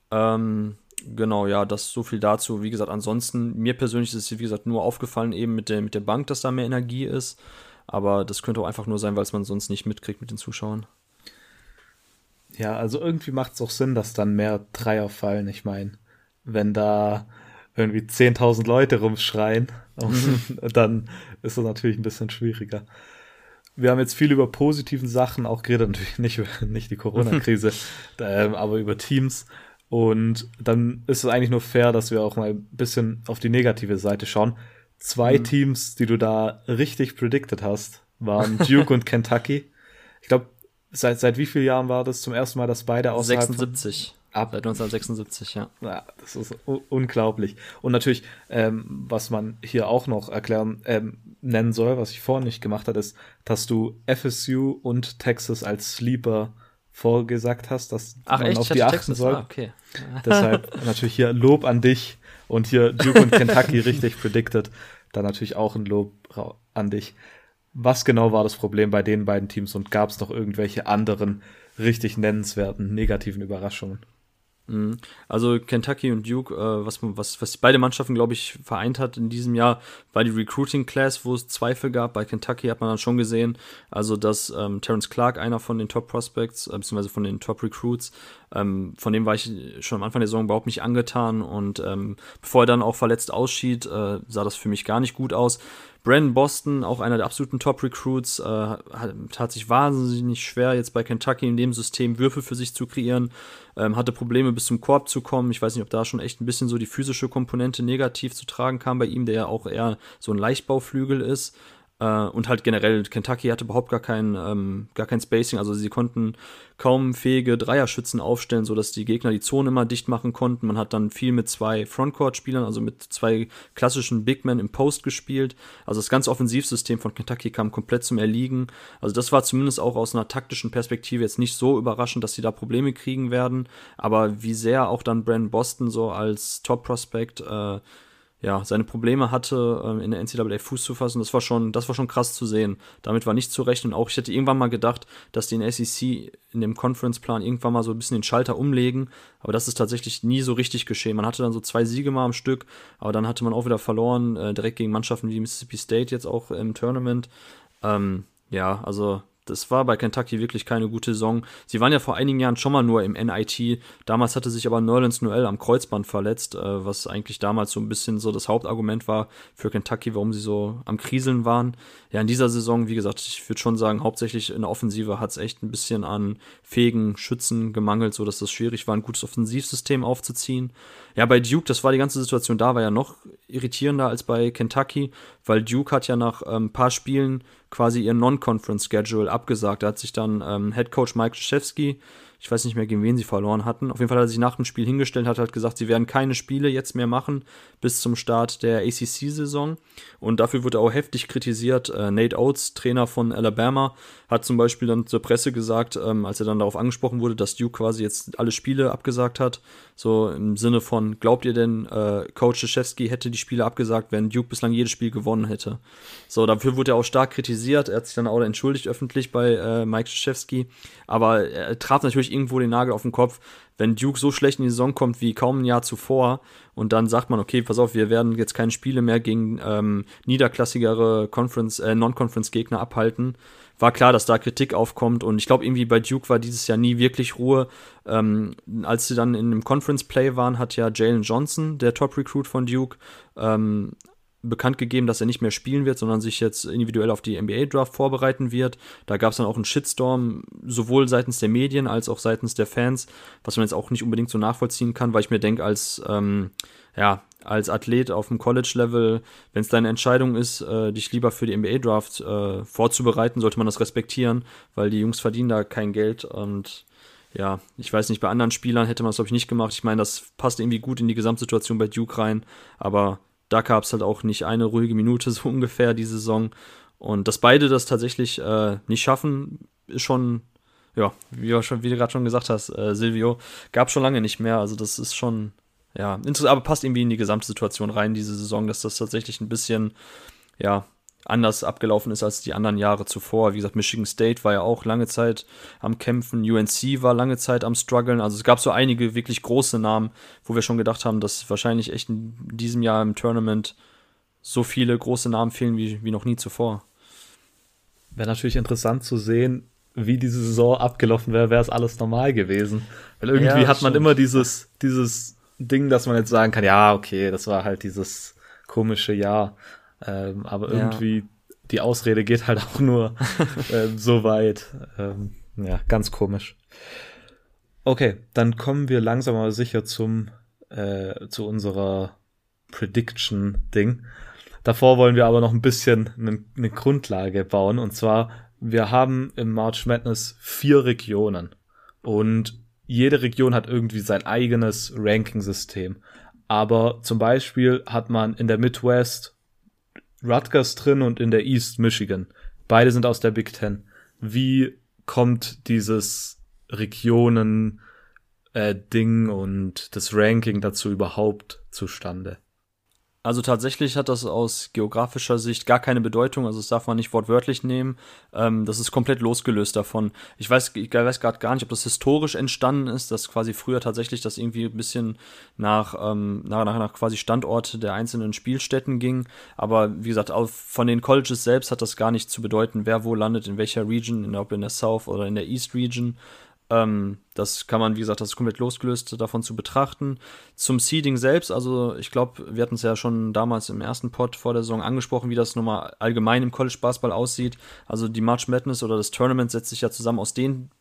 Ähm, Genau, ja, das so viel dazu. Wie gesagt, ansonsten, mir persönlich ist es, wie gesagt, nur aufgefallen eben mit der, mit der Bank, dass da mehr Energie ist. Aber das könnte auch einfach nur sein, weil es man sonst nicht mitkriegt mit den Zuschauern. Ja, also irgendwie macht es auch Sinn, dass dann mehr Dreier fallen. Ich meine, wenn da irgendwie 10.000 Leute rumschreien, dann ist das natürlich ein bisschen schwieriger. Wir haben jetzt viel über positiven Sachen auch geredet, natürlich nicht, nicht die Corona-Krise, ähm, aber über Teams. Und dann ist es eigentlich nur fair, dass wir auch mal ein bisschen auf die negative Seite schauen. Zwei mhm. Teams, die du da richtig predicted hast, waren Duke und Kentucky. Ich glaube, seit, seit wie vielen Jahren war das zum ersten Mal, dass beide aus 76. Ab. Seit 1976, ja. ja das ist unglaublich. Und natürlich, ähm, was man hier auch noch erklären, ähm, nennen soll, was ich vorhin nicht gemacht habe, ist, dass du FSU und Texas als Sleeper vorgesagt hast, dass Ach, man echt? auf die achten Texas? soll. Ah, okay. Deshalb natürlich hier Lob an dich und hier Duke und Kentucky richtig predicted. Dann natürlich auch ein Lob an dich. Was genau war das Problem bei den beiden Teams und gab es noch irgendwelche anderen richtig nennenswerten negativen Überraschungen? Mhm. Also Kentucky und Duke, äh, was, was, was beide Mannschaften, glaube ich, vereint hat in diesem Jahr, war die Recruiting Class, wo es Zweifel gab. Bei Kentucky hat man dann schon gesehen, also dass ähm, Terence Clark, einer von den Top Prospects, äh, beziehungsweise von den Top Recruits, ähm, von dem war ich schon am Anfang der Saison überhaupt nicht angetan und ähm, bevor er dann auch verletzt ausschied, äh, sah das für mich gar nicht gut aus. Brandon Boston, auch einer der absoluten Top-Recruits, äh, hat, hat, sich wahnsinnig schwer, jetzt bei Kentucky in dem System Würfel für sich zu kreieren, ähm, hatte Probleme bis zum Korb zu kommen. Ich weiß nicht, ob da schon echt ein bisschen so die physische Komponente negativ zu tragen kam bei ihm, der ja auch eher so ein Leichtbauflügel ist. Äh, und halt generell, Kentucky hatte überhaupt gar kein, ähm, gar kein Spacing. Also sie konnten kaum fähige Dreierschützen aufstellen, sodass die Gegner die Zone immer dicht machen konnten. Man hat dann viel mit zwei Frontcourt-Spielern, also mit zwei klassischen Big Men im Post gespielt. Also das ganze Offensivsystem von Kentucky kam komplett zum Erliegen. Also das war zumindest auch aus einer taktischen Perspektive jetzt nicht so überraschend, dass sie da Probleme kriegen werden. Aber wie sehr auch dann Brandon Boston so als Top-Prospect äh, ja, seine Probleme hatte, ähm, in der NCAA Fuß zu fassen, das war schon, das war schon krass zu sehen. Damit war nicht zu rechnen. Auch ich hätte irgendwann mal gedacht, dass die in SEC in dem Conference-Plan irgendwann mal so ein bisschen den Schalter umlegen, aber das ist tatsächlich nie so richtig geschehen. Man hatte dann so zwei Siege mal am Stück, aber dann hatte man auch wieder verloren, äh, direkt gegen Mannschaften wie Mississippi State jetzt auch im Tournament. Ähm, ja, also das war bei Kentucky wirklich keine gute Saison. Sie waren ja vor einigen Jahren schon mal nur im NIT. Damals hatte sich aber Nerlens Noel am Kreuzband verletzt, äh, was eigentlich damals so ein bisschen so das Hauptargument war für Kentucky, warum sie so am Kriseln waren. Ja, in dieser Saison, wie gesagt, ich würde schon sagen, hauptsächlich in der Offensive hat es echt ein bisschen an fähigen Schützen gemangelt, so dass es schwierig war, ein gutes Offensivsystem aufzuziehen. Ja, bei Duke, das war die ganze Situation da, war ja noch irritierender als bei Kentucky, weil Duke hat ja nach ein ähm, paar Spielen quasi ihr Non-Conference-Schedule abgesagt. Da hat sich dann ähm, Head Coach Mike Krzyzewski ich weiß nicht mehr, gegen wen sie verloren hatten. Auf jeden Fall hat er sich nach dem Spiel hingestellt, hat halt gesagt, sie werden keine Spiele jetzt mehr machen bis zum Start der ACC-Saison. Und dafür wurde auch heftig kritisiert. Äh, Nate Oates, Trainer von Alabama, hat zum Beispiel dann zur Presse gesagt, ähm, als er dann darauf angesprochen wurde, dass Duke quasi jetzt alle Spiele abgesagt hat. So im Sinne von, glaubt ihr denn, äh, Coach Krzyzewski hätte die Spiele abgesagt, wenn Duke bislang jedes Spiel gewonnen hätte? So, dafür wurde er auch stark kritisiert. Er hat sich dann auch entschuldigt öffentlich bei äh, Mike Krzyzewski. Aber er traf natürlich irgendwo den Nagel auf den Kopf, wenn Duke so schlecht in die Saison kommt wie kaum ein Jahr zuvor und dann sagt man, okay, pass auf, wir werden jetzt keine Spiele mehr gegen ähm, niederklassigere Conference, äh, Non-Conference-Gegner abhalten, war klar, dass da Kritik aufkommt und ich glaube irgendwie bei Duke war dieses Jahr nie wirklich Ruhe. Ähm, als sie dann in einem Conference Play waren, hat ja Jalen Johnson, der Top Recruit von Duke, ähm, bekannt gegeben, dass er nicht mehr spielen wird, sondern sich jetzt individuell auf die NBA-Draft vorbereiten wird. Da gab es dann auch einen Shitstorm, sowohl seitens der Medien als auch seitens der Fans, was man jetzt auch nicht unbedingt so nachvollziehen kann, weil ich mir denke, als, ähm, ja, als Athlet auf dem College-Level, wenn es deine Entscheidung ist, äh, dich lieber für die NBA-Draft äh, vorzubereiten, sollte man das respektieren, weil die Jungs verdienen da kein Geld und ja, ich weiß nicht, bei anderen Spielern hätte man das, glaube ich, nicht gemacht. Ich meine, das passt irgendwie gut in die Gesamtsituation bei Duke rein, aber da gab es halt auch nicht eine ruhige Minute so ungefähr die Saison. Und dass beide das tatsächlich äh, nicht schaffen, ist schon, ja, wie, schon, wie du gerade schon gesagt hast, äh, Silvio, gab schon lange nicht mehr. Also das ist schon, ja, aber passt irgendwie in die gesamte Situation rein, diese Saison, dass das tatsächlich ein bisschen, ja, anders abgelaufen ist als die anderen Jahre zuvor. Wie gesagt, Michigan State war ja auch lange Zeit am Kämpfen, UNC war lange Zeit am Struggeln. Also es gab so einige wirklich große Namen, wo wir schon gedacht haben, dass wahrscheinlich echt in diesem Jahr im Tournament so viele große Namen fehlen wie, wie noch nie zuvor. Wäre natürlich interessant zu sehen, wie diese Saison abgelaufen wäre, wäre es alles normal gewesen. Weil irgendwie ja, hat man stimmt. immer dieses, dieses Ding, dass man jetzt sagen kann, ja, okay, das war halt dieses komische Jahr. Ähm, aber irgendwie ja. die Ausrede geht halt auch nur ähm, so weit. Ähm, ja, ganz komisch. Okay, dann kommen wir langsam aber sicher zum äh, zu unserer Prediction-Ding. Davor wollen wir aber noch ein bisschen eine, eine Grundlage bauen. Und zwar wir haben im March Madness vier Regionen und jede Region hat irgendwie sein eigenes Ranking-System. Aber zum Beispiel hat man in der Midwest Rutgers drin und in der East Michigan. Beide sind aus der Big Ten. Wie kommt dieses Regionen äh, Ding und das Ranking dazu überhaupt zustande? Also tatsächlich hat das aus geografischer Sicht gar keine Bedeutung, also das darf man nicht wortwörtlich nehmen. Ähm, das ist komplett losgelöst davon. Ich weiß, ich weiß gerade gar nicht, ob das historisch entstanden ist, dass quasi früher tatsächlich das irgendwie ein bisschen nach, ähm, nach, nach, nach quasi Standort der einzelnen Spielstätten ging. Aber wie gesagt, auch von den Colleges selbst hat das gar nicht zu bedeuten, wer wo landet, in welcher Region, ob in der South oder in der East Region. Ähm, das kann man, wie gesagt, das ist komplett losgelöst davon zu betrachten. Zum Seeding selbst, also ich glaube, wir hatten es ja schon damals im ersten Pod vor der Saison angesprochen, wie das nochmal allgemein im College Basketball aussieht. Also die March Madness oder das Tournament setzt sich ja zusammen aus den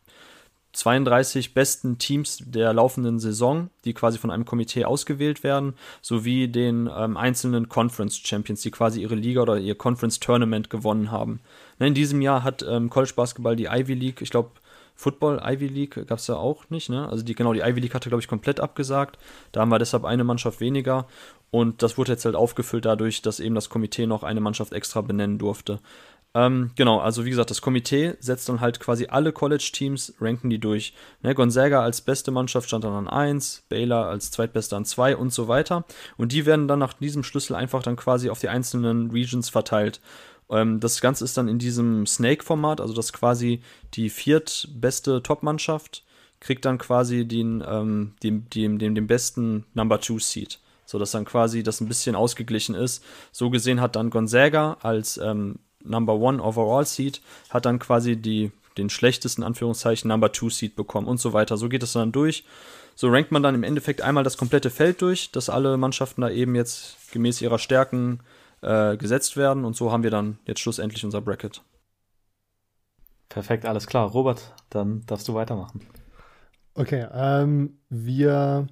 32 besten Teams der laufenden Saison, die quasi von einem Komitee ausgewählt werden, sowie den ähm, einzelnen Conference Champions, die quasi ihre Liga oder ihr Conference Tournament gewonnen haben. Ne, in diesem Jahr hat ähm, College Basketball die Ivy League, ich glaube, Football Ivy League gab es ja auch nicht, ne? Also die, genau, die Ivy League hatte, glaube ich, komplett abgesagt. Da haben wir deshalb eine Mannschaft weniger. Und das wurde jetzt halt aufgefüllt dadurch, dass eben das Komitee noch eine Mannschaft extra benennen durfte. Ähm, genau, also wie gesagt, das Komitee setzt dann halt quasi alle College-Teams, ranken die durch. Ne, Gonzaga als beste Mannschaft stand dann an 1, Baylor als zweitbeste an 2 und so weiter. Und die werden dann nach diesem Schlüssel einfach dann quasi auf die einzelnen Regions verteilt. Ähm, das Ganze ist dann in diesem Snake-Format, also das quasi die viertbeste Top-Mannschaft kriegt dann quasi den, ähm, dem, dem, dem, dem besten Number Two Seed. So dass dann quasi das ein bisschen ausgeglichen ist. So gesehen hat dann Gonzaga als ähm, Number One Overall Seed, hat dann quasi die, den schlechtesten Anführungszeichen Number Two Seed bekommen und so weiter. So geht es dann durch. So rankt man dann im Endeffekt einmal das komplette Feld durch, dass alle Mannschaften da eben jetzt gemäß ihrer Stärken äh, gesetzt werden. Und so haben wir dann jetzt schlussendlich unser Bracket. Perfekt, alles klar. Robert, dann darfst du weitermachen. Okay, ähm, wir.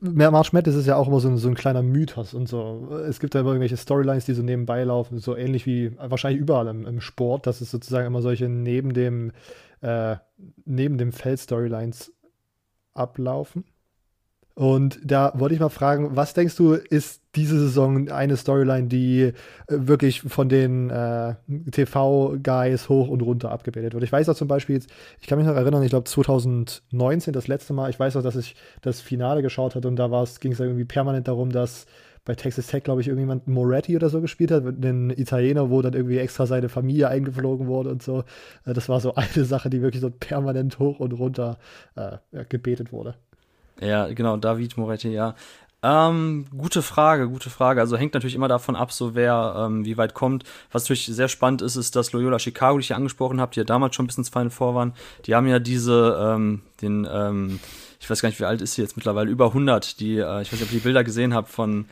March Madness ist ja auch immer so ein, so ein kleiner Mythos und so. Es gibt da immer irgendwelche Storylines, die so nebenbei laufen, so ähnlich wie wahrscheinlich überall im, im Sport, dass es sozusagen immer solche neben dem, äh, neben dem Feld Storylines ablaufen. Und da wollte ich mal fragen, was denkst du, ist diese Saison eine Storyline, die äh, wirklich von den äh, TV-Guys hoch und runter abgebildet wird? Ich weiß auch zum Beispiel, ich kann mich noch erinnern, ich glaube 2019, das letzte Mal, ich weiß auch, dass ich das Finale geschaut hatte und da ging es irgendwie permanent darum, dass bei Texas Tech, glaube ich, irgendjemand Moretti oder so gespielt hat, ein Italiener, wo dann irgendwie extra seine Familie eingeflogen wurde und so. Äh, das war so eine Sache, die wirklich so permanent hoch und runter äh, gebetet wurde. Ja, genau, David Moretti, ja. Ähm, gute Frage, gute Frage. Also hängt natürlich immer davon ab, so wer ähm, wie weit kommt. Was natürlich sehr spannend ist, ist, dass Loyola Chicago, die ich hier angesprochen habe, die ja damals schon ein bisschen ins Final Four waren, die haben ja diese, ähm, den, ähm, ich weiß gar nicht, wie alt ist sie jetzt mittlerweile, über 100, die, äh, ich weiß nicht, ob ihr die Bilder gesehen habt von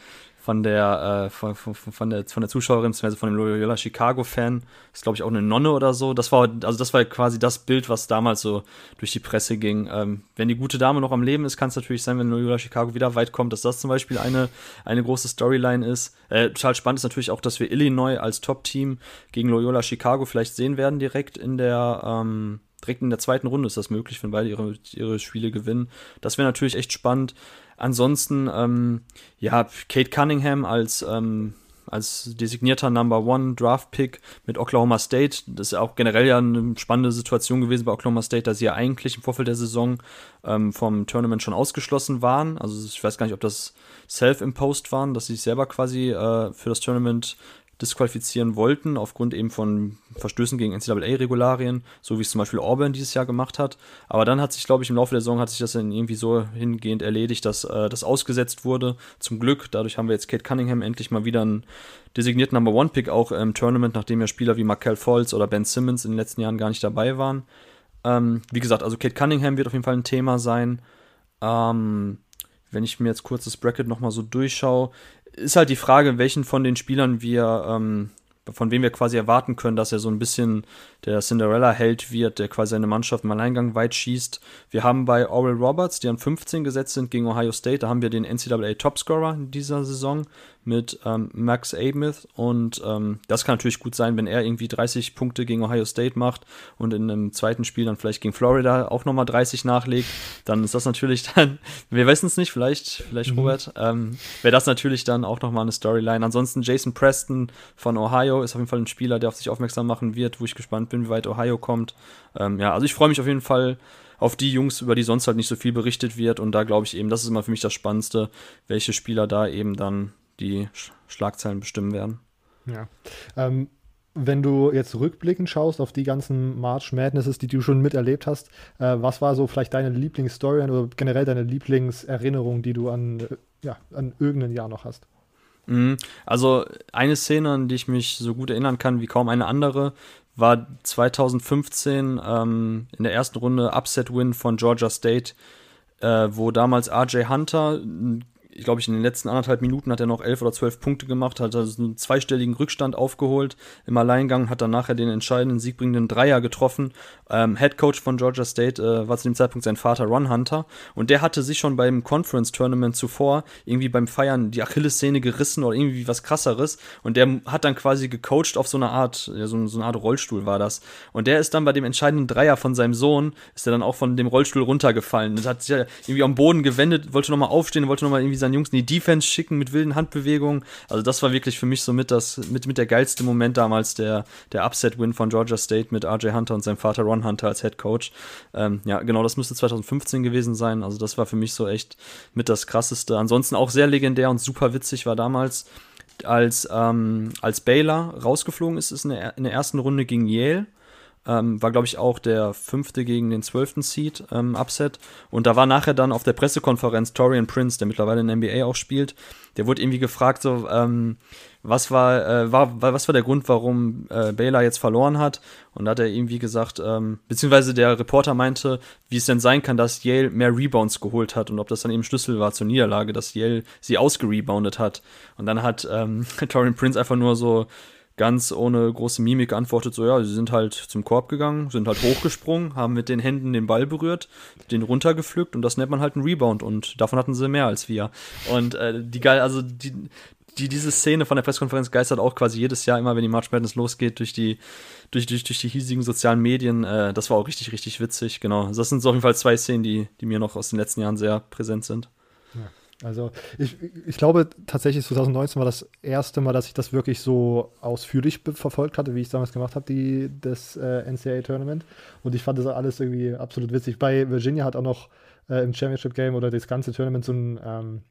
von der, äh, von, von, von, der, von der Zuschauerin, beziehungsweise von dem Loyola Chicago-Fan. Ist, glaube ich, auch eine Nonne oder so. Das war, also das war quasi das Bild, was damals so durch die Presse ging. Ähm, wenn die gute Dame noch am Leben ist, kann es natürlich sein, wenn Loyola Chicago wieder weit kommt, dass das zum Beispiel eine, eine große Storyline ist. Äh, total spannend ist natürlich auch, dass wir Illinois als Top-Team gegen Loyola Chicago vielleicht sehen werden, direkt in der, ähm, direkt in der zweiten Runde ist das möglich, wenn beide ihre, ihre Spiele gewinnen. Das wäre natürlich echt spannend. Ansonsten, ähm, ja, Kate Cunningham als, ähm, als designierter Number One Draft Pick mit Oklahoma State. Das ist auch generell ja eine spannende Situation gewesen bei Oklahoma State, dass sie ja eigentlich im Vorfeld der Saison ähm, vom Tournament schon ausgeschlossen waren. Also ich weiß gar nicht, ob das self-imposed waren, dass sie sich selber quasi äh, für das Tournament disqualifizieren wollten, aufgrund eben von Verstößen gegen NCAA-Regularien, so wie es zum Beispiel Auburn dieses Jahr gemacht hat. Aber dann hat sich, glaube ich, im Laufe der Saison hat sich das dann irgendwie so hingehend erledigt, dass äh, das ausgesetzt wurde. Zum Glück. Dadurch haben wir jetzt Kate Cunningham endlich mal wieder einen designierten Number One Pick auch im Tournament, nachdem ja Spieler wie Markel Falls oder Ben Simmons in den letzten Jahren gar nicht dabei waren. Ähm, wie gesagt, also Kate Cunningham wird auf jeden Fall ein Thema sein. Ähm, wenn ich mir jetzt kurz das Bracket nochmal so durchschaue, ist halt die Frage, welchen von den Spielern wir, ähm, von wem wir quasi erwarten können, dass er so ein bisschen der Cinderella-Held wird, der quasi seine Mannschaft im Alleingang weit schießt. Wir haben bei Oral Roberts, die an 15 gesetzt sind gegen Ohio State, da haben wir den NCAA Topscorer in dieser Saison mit ähm, Max Amith und ähm, das kann natürlich gut sein, wenn er irgendwie 30 Punkte gegen Ohio State macht und in einem zweiten Spiel dann vielleicht gegen Florida auch nochmal 30 nachlegt, dann ist das natürlich dann, wir wissen es nicht, vielleicht, vielleicht mhm. Robert, ähm, wäre das natürlich dann auch nochmal eine Storyline. Ansonsten Jason Preston von Ohio ist auf jeden Fall ein Spieler, der auf sich aufmerksam machen wird, wo ich gespannt bin, wie weit Ohio kommt. Ähm, ja, also ich freue mich auf jeden Fall auf die Jungs, über die sonst halt nicht so viel berichtet wird und da glaube ich eben, das ist immer für mich das Spannendste, welche Spieler da eben dann die Schlagzeilen bestimmen werden. Ja. Ähm, wenn du jetzt rückblickend schaust auf die ganzen March Madnesses, die du schon miterlebt hast, äh, was war so vielleicht deine Lieblingsstory oder generell deine Lieblingserinnerung, die du an, äh, ja, an irgendein Jahr noch hast? Mhm. Also eine Szene, an die ich mich so gut erinnern kann wie kaum eine andere, war 2015 ähm, in der ersten Runde Upset-Win von Georgia State, äh, wo damals RJ Hunter ich glaube, ich in den letzten anderthalb Minuten hat er noch elf oder zwölf Punkte gemacht, hat also einen zweistelligen Rückstand aufgeholt im Alleingang, hat dann nachher den entscheidenden siegbringenden Dreier getroffen. Ähm, Head Coach von Georgia State äh, war zu dem Zeitpunkt sein Vater Ron Hunter und der hatte sich schon beim Conference Tournament zuvor irgendwie beim Feiern die Achillessehne gerissen oder irgendwie was krasseres und der hat dann quasi gecoacht auf so eine Art, ja, so, so eine Art Rollstuhl war das. Und der ist dann bei dem entscheidenden Dreier von seinem Sohn, ist er dann auch von dem Rollstuhl runtergefallen. Das hat sich ja irgendwie am Boden gewendet, wollte nochmal aufstehen, wollte nochmal irgendwie seinen Jungs in die Defense schicken mit wilden Handbewegungen. Also das war wirklich für mich so mit, das, mit, mit der geilste Moment damals, der, der Upset-Win von Georgia State mit RJ Hunter und seinem Vater Ron Hunter als Head Coach. Ähm, ja, genau, das müsste 2015 gewesen sein. Also das war für mich so echt mit das Krasseste. Ansonsten auch sehr legendär und super witzig war damals, als, ähm, als Baylor rausgeflogen ist, ist in der, in der ersten Runde gegen Yale. Ähm, war, glaube ich, auch der fünfte gegen den zwölften Seed ähm, Upset. Und da war nachher dann auf der Pressekonferenz Torian Prince, der mittlerweile in der NBA auch spielt, der wurde irgendwie gefragt, so, ähm, was war, äh, war, was war der Grund, warum äh, Baylor jetzt verloren hat? Und da hat er irgendwie gesagt, ähm, beziehungsweise der Reporter meinte, wie es denn sein kann, dass Yale mehr Rebounds geholt hat und ob das dann eben Schlüssel war zur Niederlage, dass Yale sie ausgereboundet hat. Und dann hat ähm, Torian Prince einfach nur so ganz ohne große Mimik geantwortet, so ja, sie sind halt zum Korb gegangen, sind halt hochgesprungen, haben mit den Händen den Ball berührt, den runtergepflückt und das nennt man halt einen Rebound und davon hatten sie mehr als wir. Und äh, die geil, also die, die, diese Szene von der Pressekonferenz geistert auch quasi jedes Jahr immer, wenn die March Madness losgeht, durch die, durch, durch, durch die hiesigen sozialen Medien. Äh, das war auch richtig, richtig witzig, genau. Das sind so auf jeden Fall zwei Szenen, die, die mir noch aus den letzten Jahren sehr präsent sind. Ja. Also ich, ich glaube tatsächlich 2019 war das erste Mal, dass ich das wirklich so ausführlich verfolgt hatte, wie ich es damals gemacht habe, die, das äh, NCAA-Tournament. Und ich fand das alles irgendwie absolut witzig. Bei Virginia hat auch noch äh, im Championship Game oder das ganze Tournament so ein, ähm,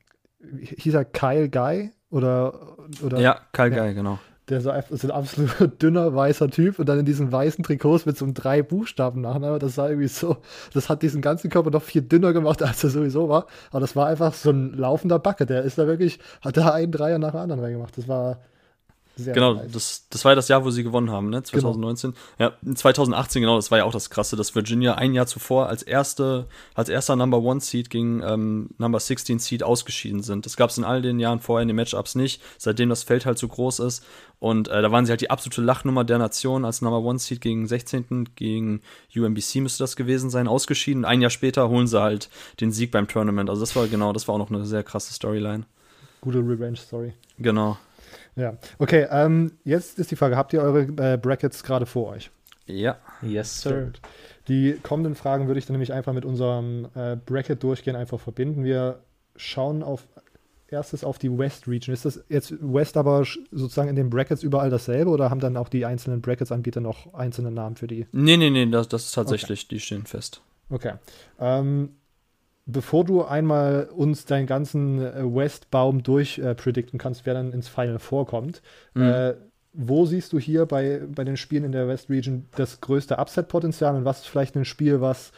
hieß er Kyle Guy oder, oder Ja, Kyle ja. Guy, genau der so so ein absolut dünner weißer Typ und dann in diesen weißen Trikots mit so einem drei Buchstaben nachher. Das sah irgendwie so, das hat diesen ganzen Körper noch viel dünner gemacht, als er sowieso war. Aber das war einfach so ein laufender Backe. Der ist da wirklich, hat da einen Dreier nach dem anderen reingemacht. Das war sehr genau, das, das war ja das Jahr, wo sie gewonnen haben, ne? 2019. Genau. Ja, 2018, genau, das war ja auch das Krasse, dass Virginia ein Jahr zuvor als erste, als erster Number One Seed gegen ähm, Number 16 Seed ausgeschieden sind. Das gab es in all den Jahren vorher in den Matchups nicht, seitdem das Feld halt so groß ist. Und äh, da waren sie halt die absolute Lachnummer der Nation als Number One Seed gegen 16. gegen UMBC müsste das gewesen sein, ausgeschieden. Ein Jahr später holen sie halt den Sieg beim Tournament. Also das war genau, das war auch noch eine sehr krasse Storyline. Gute Revenge-Story. Genau. Ja, okay. Ähm, jetzt ist die Frage: Habt ihr eure äh, Brackets gerade vor euch? Ja. Yes, sir. Die kommenden Fragen würde ich dann nämlich einfach mit unserem äh, Bracket durchgehen, einfach verbinden. Wir schauen auf erstes auf die West Region. Ist das jetzt West aber sozusagen in den Brackets überall dasselbe oder haben dann auch die einzelnen Brackets-Anbieter noch einzelne Namen für die? Nee, nee, nee, das, das ist tatsächlich, okay. die stehen fest. Okay. Ähm, bevor du einmal uns deinen ganzen äh, West-Baum durchpredikten äh, kannst, wer dann ins Final vorkommt, mhm. äh, wo siehst du hier bei, bei den Spielen in der West Region das größte Upset-Potenzial und was ist vielleicht ein Spiel, was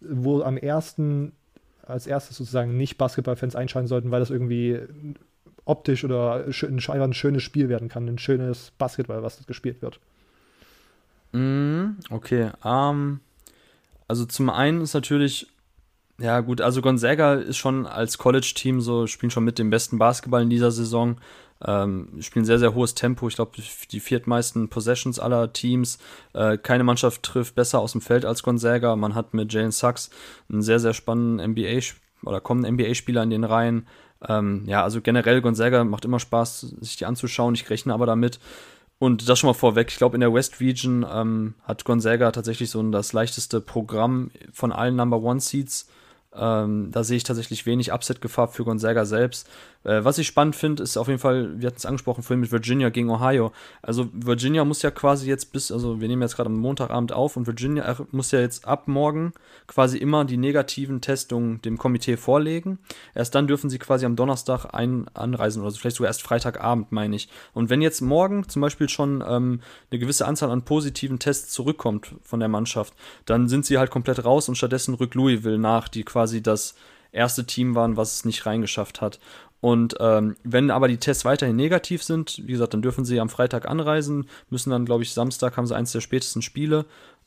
wo am ersten als erstes sozusagen nicht Basketballfans einschalten sollten, weil das irgendwie optisch oder ein, ein schönes Spiel werden kann, ein schönes Basketball, was gespielt wird. Mm, okay, um, ähm, also zum einen ist natürlich Ja, gut, also Gonzaga ist schon als College-Team so, spielen schon mit dem besten Basketball in dieser Saison. Ähm, spielen sehr, sehr hohes Tempo. Ich glaube, die viertmeisten Possessions aller Teams. Äh, keine Mannschaft trifft besser aus dem Feld als Gonzaga. Man hat mit Jalen Sachs einen sehr, sehr spannenden NBA- oder kommenden NBA-Spieler in den Reihen. Ähm, ja, also generell Gonzaga macht immer Spaß, sich die anzuschauen. Ich rechne aber damit. Und das schon mal vorweg. Ich glaube, in der West Region ähm, hat Gonzaga tatsächlich so das leichteste Programm von allen Number One Seeds. Ähm, da sehe ich tatsächlich wenig Upset-Gefahr für Gonzaga selbst. Äh, was ich spannend finde, ist auf jeden Fall, wir hatten es angesprochen vorhin mit Virginia gegen Ohio. Also Virginia muss ja quasi jetzt bis, also wir nehmen jetzt gerade am Montagabend auf und Virginia muss ja jetzt ab morgen quasi immer die negativen Testungen dem Komitee vorlegen. Erst dann dürfen sie quasi am Donnerstag ein, anreisen oder so, vielleicht sogar erst Freitagabend, meine ich. Und wenn jetzt morgen zum Beispiel schon ähm, eine gewisse Anzahl an positiven Tests zurückkommt von der Mannschaft, dann sind sie halt komplett raus und stattdessen rückt Louisville nach, die quasi das erste Team waren, was es nicht reingeschafft hat. Und ähm, wenn aber die Tests weiterhin negativ sind, wie gesagt, dann dürfen sie am Freitag anreisen, müssen dann, glaube ich, Samstag haben sie eins der spätesten Spiele.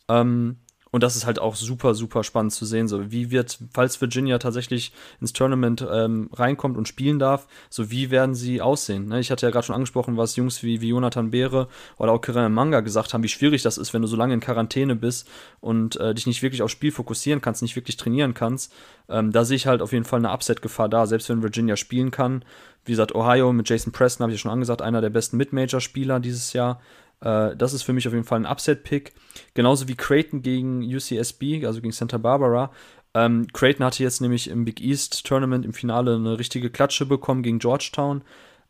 Ähm, und das ist halt auch super, super spannend zu sehen. So, wie wird, falls Virginia tatsächlich ins Tournament ähm, reinkommt und spielen darf, so wie werden sie aussehen? Ne? Ich hatte ja gerade schon angesprochen, was Jungs wie, wie Jonathan Beere oder auch Kiran Manga gesagt haben, wie schwierig das ist, wenn du so lange in Quarantäne bist und äh, dich nicht wirklich aufs Spiel fokussieren kannst, nicht wirklich trainieren kannst. Ähm, da sehe ich halt auf jeden Fall eine Upset-Gefahr da, selbst wenn Virginia spielen kann. Wie gesagt, Ohio mit Jason Preston, habe ich ja schon angesagt, einer der besten Mid-Major-Spieler dieses Jahr. Äh, das ist für mich auf jeden Fall ein Upset-Pick. Genauso wie Creighton gegen UCSB, also gegen Santa Barbara. Ähm, Creighton hatte jetzt nämlich im Big East Tournament im Finale eine richtige Klatsche bekommen gegen Georgetown.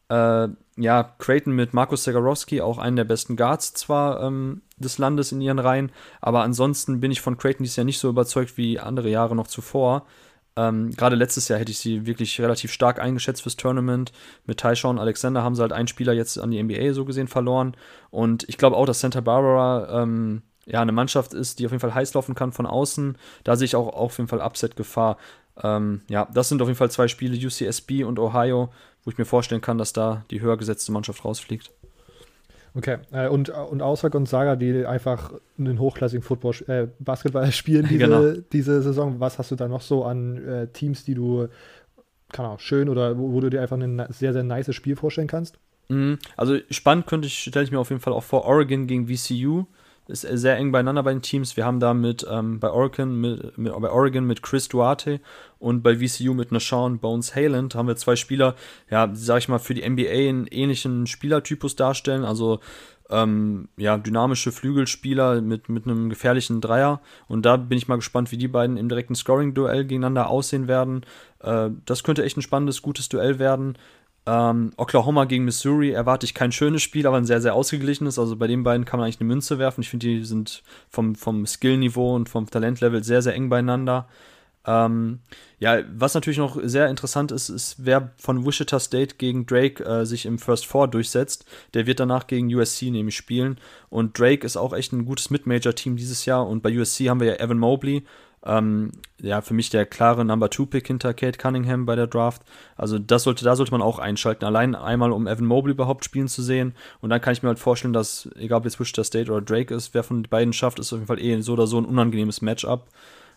Äh, ja, Creighton mit Markus Segarowski, auch einen der besten Guards zwar ähm, des Landes in ihren Reihen, aber ansonsten bin ich von Creighton dieses Jahr nicht so überzeugt wie andere Jahre noch zuvor. Ähm, Gerade letztes Jahr hätte ich sie wirklich relativ stark eingeschätzt fürs Tournament. Mit Tyshawn Alexander haben sie halt einen Spieler jetzt an die NBA so gesehen verloren. Und ich glaube auch, dass Santa Barbara ähm, ja eine Mannschaft ist, die auf jeden Fall heiß laufen kann von außen. Da sehe ich auch auf jeden Fall Upset-Gefahr. Ähm, ja, das sind auf jeden Fall zwei Spiele, UCSB und Ohio, wo ich mir vorstellen kann, dass da die höher gesetzte Mannschaft rausfliegt. Okay, äh, und, und außer Gonzaga, die einfach einen hochklassigen Football, äh, Basketball spielen diese, genau. diese Saison, was hast du da noch so an äh, Teams, die du, keine Ahnung, schön oder wo, wo, du dir einfach ein sehr, sehr nice Spiel vorstellen kannst? Mhm. Also spannend könnte ich, stelle ich mir auf jeden Fall auch vor, Oregon gegen VCU ist sehr eng beieinander bei den Teams. Wir haben da mit ähm, bei Oregon mit, mit, bei Oregon mit Chris Duarte und bei VCU mit Nashawn Bones Hayland haben wir zwei Spieler, ja, sag ich mal, für die NBA einen ähnlichen Spielertypus darstellen. Also ähm, ja, dynamische Flügelspieler mit, mit einem gefährlichen Dreier. Und da bin ich mal gespannt, wie die beiden im direkten Scoring-Duell gegeneinander aussehen werden. Äh, das könnte echt ein spannendes, gutes Duell werden. Ähm, Oklahoma gegen Missouri erwarte ich kein schönes Spiel, aber ein sehr, sehr ausgeglichenes. Also bei den beiden kann man eigentlich eine Münze werfen. Ich finde, die sind vom, vom Skill-Niveau und vom Talentlevel sehr, sehr eng beieinander. Ähm, ja, was natürlich noch sehr interessant ist, ist, wer von Wichita State gegen Drake äh, sich im First Four durchsetzt. Der wird danach gegen USC nämlich spielen. Und Drake ist auch echt ein gutes Mid-Major-Team dieses Jahr. Und bei USC haben wir ja Evan Mobley, ähm, ja, für mich der klare Number Two Pick hinter Kate Cunningham bei der Draft. Also das sollte, da sollte man auch einschalten. Allein einmal, um Evan Mobley überhaupt spielen zu sehen. Und dann kann ich mir halt vorstellen, dass, egal ob jetzt Wichita State oder Drake ist, wer von den beiden schafft, ist auf jeden Fall eh so oder so ein unangenehmes Matchup.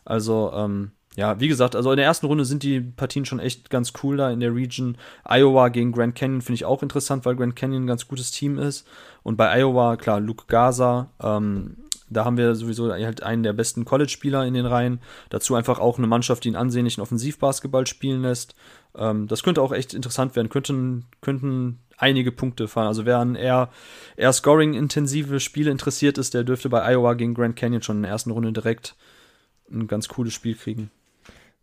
Also, ähm, ja, wie gesagt, also in der ersten Runde sind die Partien schon echt ganz cool da in der Region. Iowa gegen Grand Canyon finde ich auch interessant, weil Grand Canyon ein ganz gutes Team ist. Und bei Iowa, klar, Luke Gaza, ähm, da haben wir sowieso halt einen der besten College-Spieler in den Reihen. Dazu einfach auch eine Mannschaft, die einen ansehnlichen Offensivbasketball spielen lässt. Ähm, das könnte auch echt interessant werden. Könnten, könnten einige Punkte fahren. Also wer an eher, eher Scoring-intensive Spiele interessiert ist, der dürfte bei Iowa gegen Grand Canyon schon in der ersten Runde direkt ein ganz cooles Spiel kriegen.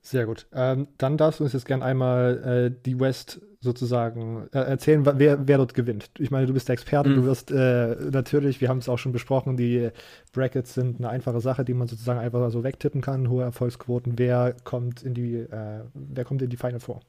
Sehr gut. Ähm, dann darfst du uns jetzt gerne einmal äh, die West sozusagen äh, erzählen, wer, wer dort gewinnt. Ich meine, du bist der Experte, mhm. du wirst äh, natürlich, wir haben es auch schon besprochen, die Brackets sind eine einfache Sache, die man sozusagen einfach so wegtippen kann, hohe Erfolgsquoten. Wer kommt in die, äh, wer kommt in die Final Four?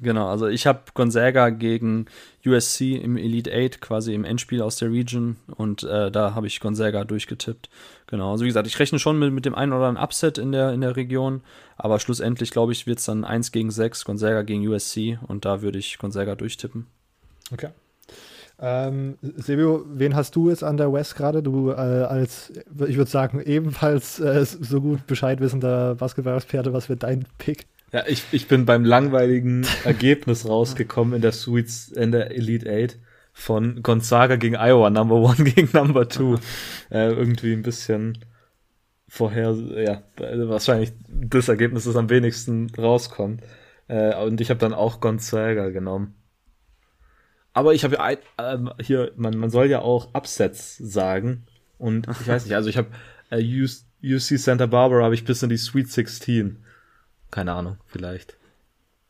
Genau, also ich habe Gonzaga gegen USC im Elite 8 quasi im Endspiel aus der Region und äh, da habe ich Gonzaga durchgetippt. Genau, also wie gesagt, ich rechne schon mit, mit dem einen oder anderen Upset in der, in der Region, aber schlussendlich glaube ich, wird es dann 1 gegen 6, Gonzaga gegen USC und da würde ich Gonzaga durchtippen. Okay. Ähm, Silvio, wen hast du jetzt an der West gerade? Du äh, als, ich würde sagen, ebenfalls äh, so gut Bescheid wissender Basketball-Experte, was wird dein Pick? Ja, ich, ich bin beim langweiligen Ergebnis rausgekommen in der Suites, in der Elite Eight von Gonzaga gegen Iowa, Number One gegen Number Two. äh, irgendwie ein bisschen vorher, ja, wahrscheinlich das Ergebnis, das am wenigsten rauskommt. Äh, und ich habe dann auch Gonzaga genommen. Aber ich habe ja äh, hier, man, man soll ja auch Upsets sagen. Und ich weiß nicht, also ich habe äh, UC Santa Barbara habe ich bis in die Sweet 16. Keine Ahnung, vielleicht.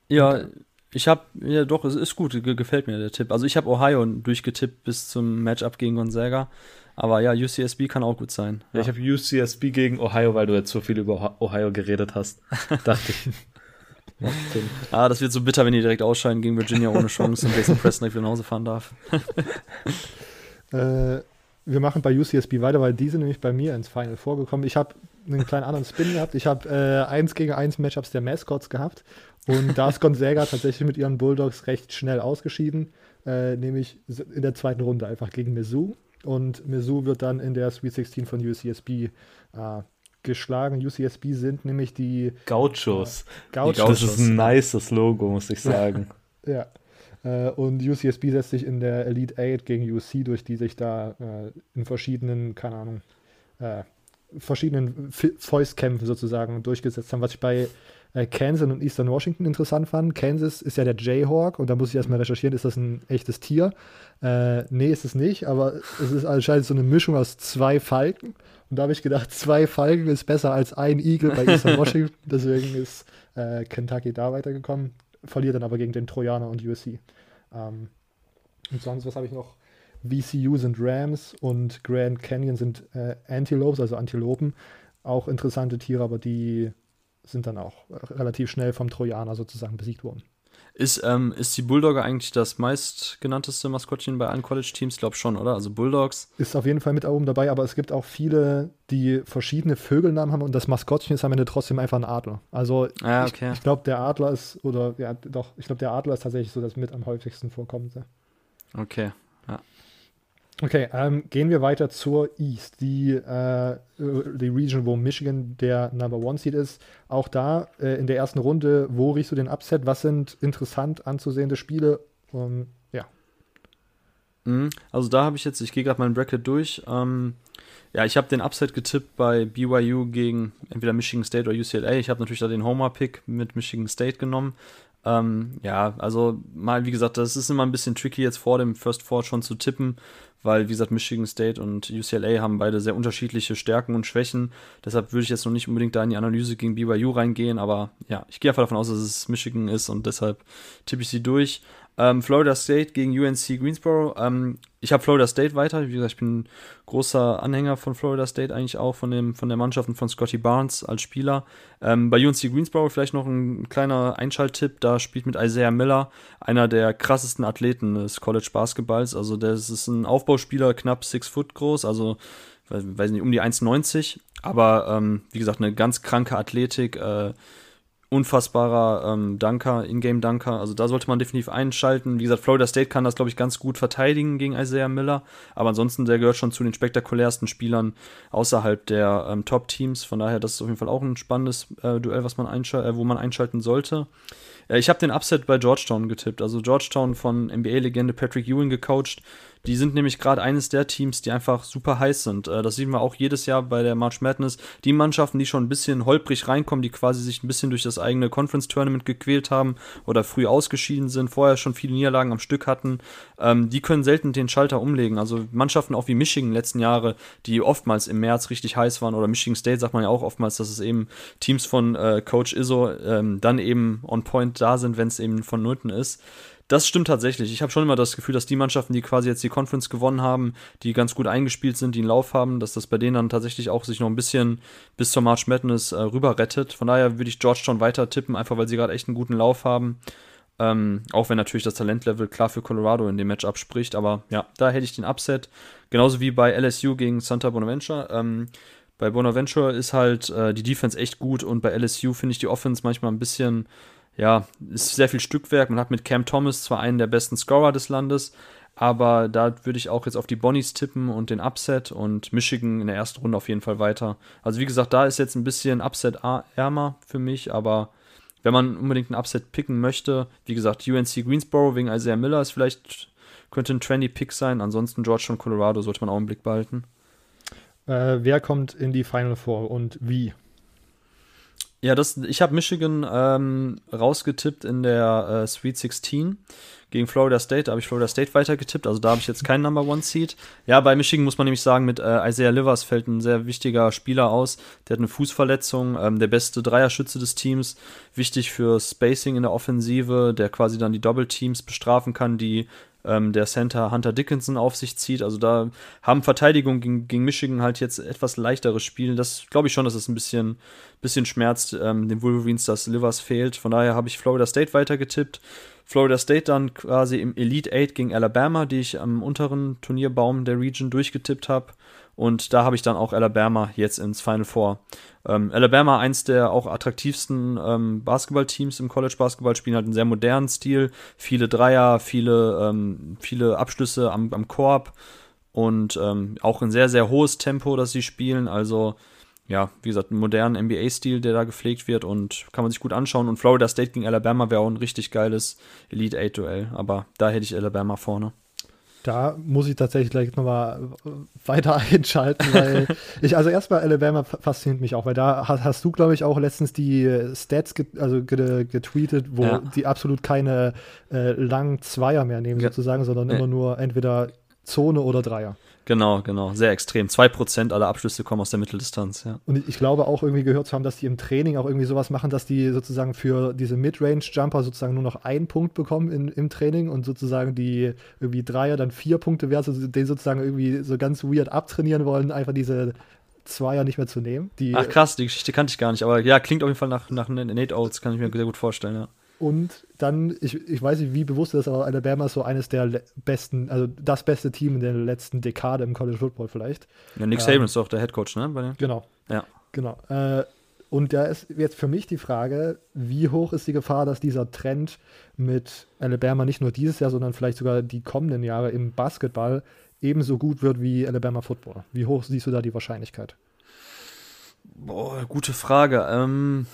Ja, ich habe, ja doch, es ist gut, gefällt mir der Tipp. Also ich habe Ohio durchgetippt bis zum Matchup gegen Gonzaga. Aber ja, UCSB kann auch gut sein. Ja, ja. ich habe UCSB gegen Ohio, weil du jetzt so viel über Ohio geredet hast. Dachte ich. Ja, ah, das wird so bitter, wenn die direkt ausscheiden gegen Virginia ohne Chance und Jason Preston wieder nach Hause fahren darf. äh, wir machen bei UCSB weiter, weil die sind nämlich bei mir ins Final vorgekommen. Ich habe einen kleinen anderen Spin gehabt. Ich habe äh, 1 gegen 1 Matchups der Mascots gehabt. Und da ist Gonzaga tatsächlich mit ihren Bulldogs recht schnell ausgeschieden. Äh, nämlich in der zweiten Runde einfach gegen Mizzou. Und Mizzou wird dann in der Sweet 16 von UCSB äh, geschlagen. UCSB sind nämlich die Gauchos. Äh, Gauchos. Das ist ein nices Logo, muss ich sagen. ja. Äh, und UCSB setzt sich in der Elite 8 gegen UC, durch die sich da äh, in verschiedenen, keine Ahnung, äh, verschiedenen Fäustkämpfen sozusagen durchgesetzt haben, was ich bei äh, Kansas und Eastern Washington interessant fand. Kansas ist ja der Jayhawk und da muss ich erstmal recherchieren, ist das ein echtes Tier? Äh, nee, ist es nicht, aber es ist anscheinend so eine Mischung aus zwei Falken. Und da habe ich gedacht, zwei Falken ist besser als ein Igel bei Eastern Washington. Deswegen ist äh, Kentucky da weitergekommen. Verliert dann aber gegen den Trojaner und USC. Ähm, und sonst, was habe ich noch? VCU sind Rams und Grand Canyon sind äh, Antelopes, also Antilopen. Auch interessante Tiere, aber die sind dann auch relativ schnell vom Trojaner sozusagen besiegt worden. Ist, ähm, ist die Bulldogger eigentlich das meistgenannteste Maskottchen bei allen College-Teams? Ich glaube schon, oder? Also Bulldogs. Ist auf jeden Fall mit oben dabei, aber es gibt auch viele, die verschiedene Vögelnamen haben und das Maskottchen ist am Ende trotzdem einfach ein Adler. Also ah, okay. ich, ich glaube, der Adler ist, oder ja, doch, ich glaube, der Adler ist tatsächlich so das mit am häufigsten vorkommende. Okay, ja. Okay, ähm, gehen wir weiter zur East, die, äh, die Region, wo Michigan der Number One Seed ist. Auch da äh, in der ersten Runde, wo riechst du den Upset? Was sind interessant anzusehende Spiele? Um, ja. Mhm, also da habe ich jetzt, ich gehe gerade meinen Bracket durch. Ähm, ja, ich habe den Upset getippt bei BYU gegen entweder Michigan State oder UCLA. Ich habe natürlich da den Homer-Pick mit Michigan State genommen. Ähm, ja, also mal, wie gesagt, das ist immer ein bisschen tricky jetzt vor dem First Four schon zu tippen, weil, wie gesagt, Michigan State und UCLA haben beide sehr unterschiedliche Stärken und Schwächen. Deshalb würde ich jetzt noch nicht unbedingt da in die Analyse gegen BYU reingehen, aber ja, ich gehe einfach davon aus, dass es Michigan ist und deshalb tippe ich sie durch. Ähm, Florida State gegen UNC Greensboro. Ähm, ich habe Florida State weiter. Wie gesagt, ich bin großer Anhänger von Florida State eigentlich auch, von, dem, von der Mannschaft und von Scotty Barnes als Spieler. Ähm, bei UNC Greensboro vielleicht noch ein kleiner Einschalttipp. Da spielt mit Isaiah Miller einer der krassesten Athleten des College Basketballs. Also der ist ein Aufbauspieler, knapp 6 Foot groß, also weiß nicht, um die 1,90. Aber ähm, wie gesagt, eine ganz kranke Athletik. Äh, unfassbarer ähm, Dunker, Ingame-Dunker. Also da sollte man definitiv einschalten. Wie gesagt, Florida State kann das, glaube ich, ganz gut verteidigen gegen Isaiah Miller. Aber ansonsten, der gehört schon zu den spektakulärsten Spielern außerhalb der ähm, Top-Teams. Von daher, das ist auf jeden Fall auch ein spannendes äh, Duell, was man äh, wo man einschalten sollte. Äh, ich habe den Upset bei Georgetown getippt. Also Georgetown von NBA-Legende Patrick Ewing gecoacht. Die sind nämlich gerade eines der Teams, die einfach super heiß sind. Äh, das sehen wir auch jedes Jahr bei der March Madness. Die Mannschaften, die schon ein bisschen holprig reinkommen, die quasi sich ein bisschen durch das eigene Conference Tournament gequält haben oder früh ausgeschieden sind, vorher schon viele Niederlagen am Stück hatten, ähm, die können selten den Schalter umlegen. Also Mannschaften auch wie Michigan letzten Jahre, die oftmals im März richtig heiß waren oder Michigan State sagt man ja auch oftmals, dass es eben Teams von äh, Coach Izzo ähm, dann eben on point da sind, wenn es eben von Nullten ist. Das stimmt tatsächlich. Ich habe schon immer das Gefühl, dass die Mannschaften, die quasi jetzt die Conference gewonnen haben, die ganz gut eingespielt sind, die einen Lauf haben, dass das bei denen dann tatsächlich auch sich noch ein bisschen bis zur March Madness äh, rüber rettet. Von daher würde ich Georgetown weiter tippen, einfach weil sie gerade echt einen guten Lauf haben. Ähm, auch wenn natürlich das Talentlevel klar für Colorado in dem Match abspricht, aber ja, da hätte ich den Upset. Genauso wie bei LSU gegen Santa Bonaventure. Ähm, bei Bonaventure ist halt äh, die Defense echt gut und bei LSU finde ich die Offense manchmal ein bisschen ja, ist sehr viel Stückwerk. Man hat mit Cam Thomas zwar einen der besten Scorer des Landes, aber da würde ich auch jetzt auf die Bonnies tippen und den Upset und Michigan in der ersten Runde auf jeden Fall weiter. Also wie gesagt, da ist jetzt ein bisschen Upset ärmer für mich, aber wenn man unbedingt einen Upset picken möchte, wie gesagt, UNC Greensboro wegen Isaiah Miller ist vielleicht, könnte ein trendy Pick sein. Ansonsten Georgetown Colorado sollte man auch im Blick behalten. Äh, wer kommt in die Final Four und wie? Ja, das, ich habe Michigan ähm, rausgetippt in der äh, Sweet 16 gegen Florida State. Da habe ich Florida State weitergetippt. Also da habe ich jetzt keinen Number One Seed. Ja, bei Michigan muss man nämlich sagen, mit äh, Isaiah Livers fällt ein sehr wichtiger Spieler aus. Der hat eine Fußverletzung, ähm, der beste Dreierschütze des Teams. Wichtig für Spacing in der Offensive, der quasi dann die Double Teams bestrafen kann, die ähm, der Center Hunter Dickinson auf sich zieht. Also da haben Verteidigung gegen, gegen Michigan halt jetzt etwas leichteres Spiel. Das glaube ich schon, dass es ein bisschen, bisschen schmerzt, ähm, den Wolverines, dass Livers fehlt. Von daher habe ich Florida State weitergetippt. Florida State dann quasi im Elite 8 gegen Alabama, die ich am unteren Turnierbaum der Region durchgetippt habe. Und da habe ich dann auch Alabama jetzt ins Final Four. Ähm, Alabama, eins der auch attraktivsten ähm, Basketballteams im College Basketball, spielen halt einen sehr modernen Stil. Viele Dreier, viele, ähm, viele Abschlüsse am, am Korb und ähm, auch ein sehr, sehr hohes Tempo, das sie spielen. Also, ja, wie gesagt, einen modernen NBA-Stil, der da gepflegt wird und kann man sich gut anschauen. Und Florida State gegen Alabama wäre auch ein richtig geiles Elite 8-Duell. Aber da hätte ich Alabama vorne. Da muss ich tatsächlich gleich nochmal weiter einschalten, weil ich, also erstmal Alabama fasziniert mich auch, weil da hast, hast du, glaube ich, auch letztens die Stats get, also getweetet, wo ja. die absolut keine äh, langen Zweier mehr nehmen, sozusagen, sondern nee. immer nur entweder Zone oder Dreier. Genau, genau, sehr extrem. 2% aller Abschlüsse kommen aus der Mitteldistanz, ja. Und ich glaube auch irgendwie gehört zu haben, dass die im Training auch irgendwie sowas machen, dass die sozusagen für diese Midrange-Jumper sozusagen nur noch einen Punkt bekommen in, im Training und sozusagen die irgendwie Dreier dann vier Punkte wert, also den sozusagen irgendwie so ganz weird abtrainieren wollen, einfach diese Zweier nicht mehr zu nehmen. Die, Ach krass, die Geschichte kannte ich gar nicht, aber ja, klingt auf jeden Fall nach, nach Nate Oates, kann ich mir sehr gut vorstellen, ja. Und dann, ich, ich weiß nicht, wie bewusst das ist, aber Alabama ist so eines der besten, also das beste Team in der letzten Dekade im College Football vielleicht. Ja, Nick Saban ähm, ist doch der Head Coach, ne? Genau. Ja. Genau. Äh, und da ist jetzt für mich die Frage, wie hoch ist die Gefahr, dass dieser Trend mit Alabama nicht nur dieses Jahr, sondern vielleicht sogar die kommenden Jahre im Basketball ebenso gut wird wie Alabama Football? Wie hoch siehst du da die Wahrscheinlichkeit? Boah, gute Frage. Ähm,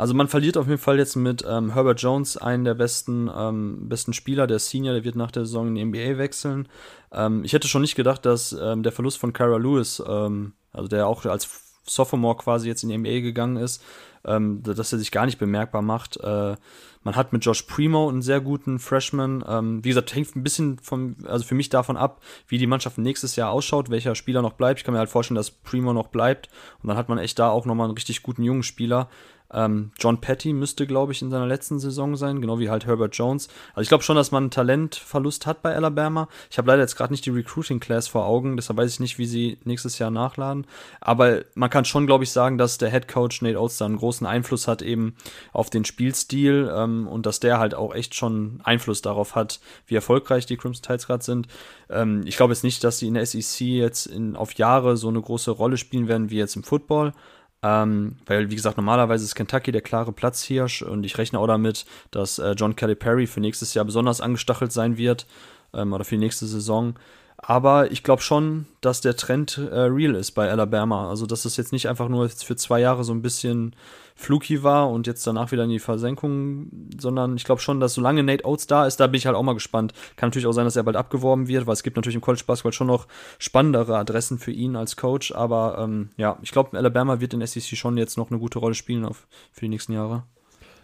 also man verliert auf jeden Fall jetzt mit ähm, Herbert Jones, einen der besten, ähm, besten Spieler, der Senior, der wird nach der Saison in die NBA wechseln. Ähm, ich hätte schon nicht gedacht, dass ähm, der Verlust von Kyra Lewis, ähm, also der auch als Sophomore quasi jetzt in die NBA gegangen ist, ähm, dass er sich gar nicht bemerkbar macht. Äh, man hat mit Josh Primo einen sehr guten Freshman. Ähm, wie gesagt, hängt ein bisschen vom, also für mich davon ab, wie die Mannschaft nächstes Jahr ausschaut, welcher Spieler noch bleibt. Ich kann mir halt vorstellen, dass Primo noch bleibt. Und dann hat man echt da auch nochmal einen richtig guten jungen Spieler. Ähm, John Petty müsste, glaube ich, in seiner letzten Saison sein, genau wie halt Herbert Jones. Also ich glaube schon, dass man einen Talentverlust hat bei Alabama. Ich habe leider jetzt gerade nicht die Recruiting Class vor Augen, deshalb weiß ich nicht, wie sie nächstes Jahr nachladen. Aber man kann schon, glaube ich, sagen, dass der Head Coach Nate Oates da einen großen Einfluss hat eben auf den Spielstil ähm, und dass der halt auch echt schon Einfluss darauf hat, wie erfolgreich die Crimson Tides gerade sind. Ähm, ich glaube jetzt nicht, dass sie in der SEC jetzt in, auf Jahre so eine große Rolle spielen werden wie jetzt im Football. Ähm, weil, wie gesagt, normalerweise ist Kentucky der klare Platzhirsch und ich rechne auch damit, dass äh, John Perry für nächstes Jahr besonders angestachelt sein wird ähm, oder für die nächste Saison. Aber ich glaube schon, dass der Trend äh, real ist bei Alabama. Also, dass es jetzt nicht einfach nur für zwei Jahre so ein bisschen fluky war und jetzt danach wieder in die Versenkung, sondern ich glaube schon, dass solange Nate Oates da ist, da bin ich halt auch mal gespannt. Kann natürlich auch sein, dass er bald abgeworben wird, weil es gibt natürlich im College Basketball schon noch spannendere Adressen für ihn als Coach. Aber ähm, ja, ich glaube, Alabama wird in SEC schon jetzt noch eine gute Rolle spielen auf, für die nächsten Jahre.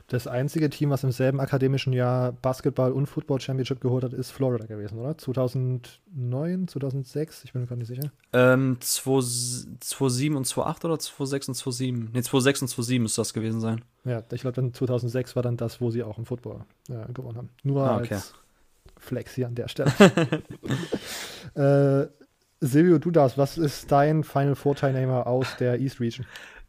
Das einzige Team, was im selben akademischen Jahr Basketball und Football Championship geholt hat, ist Florida gewesen, oder? 2009, 2006? Ich bin mir gar nicht sicher. Ähm, 2007 und 2008 oder 2006 und 2007? Ne, 2006 und 2007 müsste das gewesen sein. Ja, ich glaube, dann 2006 war dann das, wo sie auch im Football äh, gewonnen haben. Nur ah, okay. als Flex hier an der Stelle. äh, Silvio, du darfst. Was ist dein Final Four Teilnehmer aus der East Region?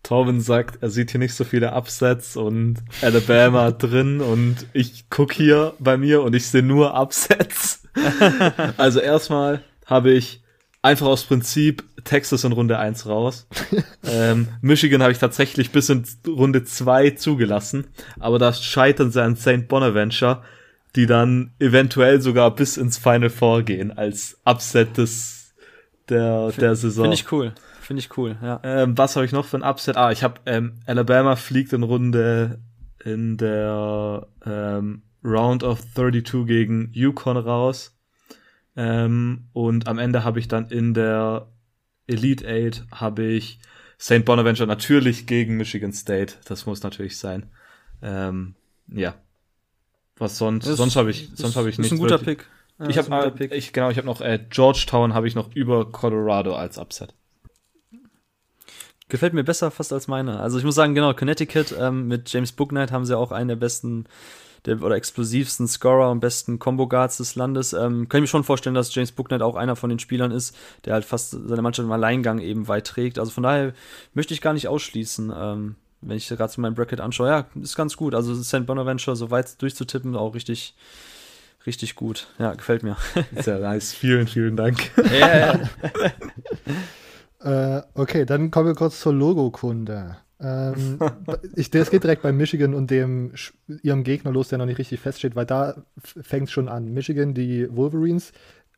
Torben sagt, er sieht hier nicht so viele Upsets und Alabama drin und ich gucke hier bei mir und ich sehe nur Upsets. also erstmal habe ich einfach aus Prinzip Texas in Runde 1 raus. ähm, Michigan habe ich tatsächlich bis in Runde 2 zugelassen, aber das scheitern sie an St. Bonaventure. die dann eventuell sogar bis ins Final Four gehen als Upset des der, der Saison. Finde ich cool. Finde ich cool, ja. Ähm, was habe ich noch für ein Upset? Ah, ich habe ähm, Alabama fliegt in Runde in der ähm, Round of 32 gegen Yukon raus. Ähm, und am Ende habe ich dann in der Elite Eight habe ich St. Bonaventure natürlich gegen Michigan State. Das muss natürlich sein. Ähm, ja. Was sonst? Das sonst habe ich, sonst habe ich ist nichts. ein guter wirklich- Pick. Ja, ich ist habe, genau, ich habe noch äh, Georgetown habe ich noch über Colorado als Upset. Gefällt mir besser fast als meine. Also ich muss sagen, genau, Connecticut ähm, mit James Booknight haben sie auch einen der besten der, oder explosivsten Scorer und besten Combo Guards des Landes. Ähm, kann ich mir schon vorstellen, dass James Booknight auch einer von den Spielern ist, der halt fast seine Mannschaft im Alleingang eben weit trägt. Also von daher möchte ich gar nicht ausschließen, ähm, wenn ich gerade so mein Bracket anschaue. Ja, ist ganz gut. Also St. Bonaventure so weit durchzutippen, auch richtig, richtig gut. Ja, gefällt mir. Sehr nice. Vielen, vielen Dank. ja, ja. Äh, okay, dann kommen wir kurz zur Logokunde. Ähm, ich, das geht direkt bei Michigan und dem ihrem Gegner los, der noch nicht richtig feststeht, weil da fängt es schon an. Michigan, die Wolverines,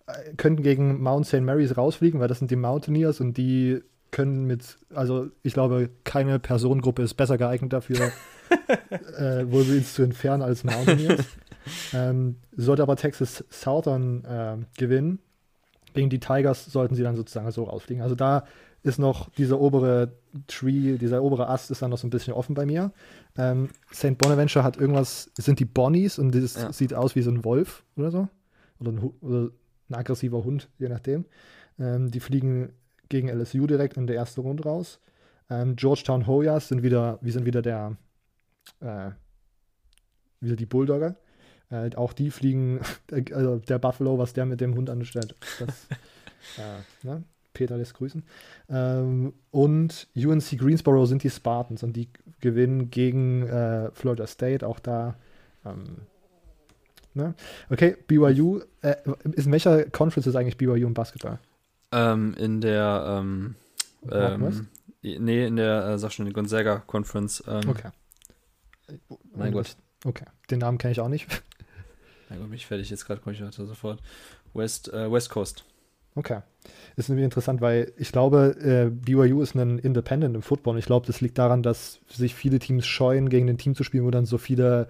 äh, könnten gegen Mount St. Mary's rausfliegen, weil das sind die Mountaineers und die können mit, also ich glaube, keine Personengruppe ist besser geeignet dafür, äh, Wolverines zu entfernen als Mountaineers. ähm, sollte aber Texas Southern äh, gewinnen, gegen die Tigers sollten sie dann sozusagen so rausfliegen. Also da ist noch dieser obere Tree, dieser obere Ast ist dann noch so ein bisschen offen bei mir. Ähm, St. Bonaventure hat irgendwas, sind die Bonnies und das Ja. sieht aus wie so ein Wolf oder so. Oder ein, oder ein aggressiver Hund, je nachdem. Ähm, die fliegen gegen LSU direkt in der ersten Runde raus. Ähm, Georgetown Hoyas sind wieder, wir sind wieder der, äh, wieder die Bulldogger. Äh, auch die fliegen, also der Buffalo, was der mit dem Hund anstellt, das, äh, ne? Peter lässt grüßen. Ähm, und UNC Greensboro sind die Spartans und die gewinnen gegen äh, Florida State, auch da. Ähm, ne? Okay, BYU, äh, ist in welcher Conference ist eigentlich BYU im Basketball? ähm, in der, ähm, ähm, nee, in der, äh, sag schon, Gonzaga Conference. Ähm, Okay. Mein Gott. Okay, den Namen kenne ich auch nicht. Gott, mich fertig jetzt gerade, komme ich weiter sofort. West, äh, West Coast. Okay. Ist nämlich interessant, weil ich glaube, äh, BYU ist ein Independent im Football. Und ich glaube, das liegt daran, dass sich viele Teams scheuen, gegen ein Team zu spielen, wo dann so viele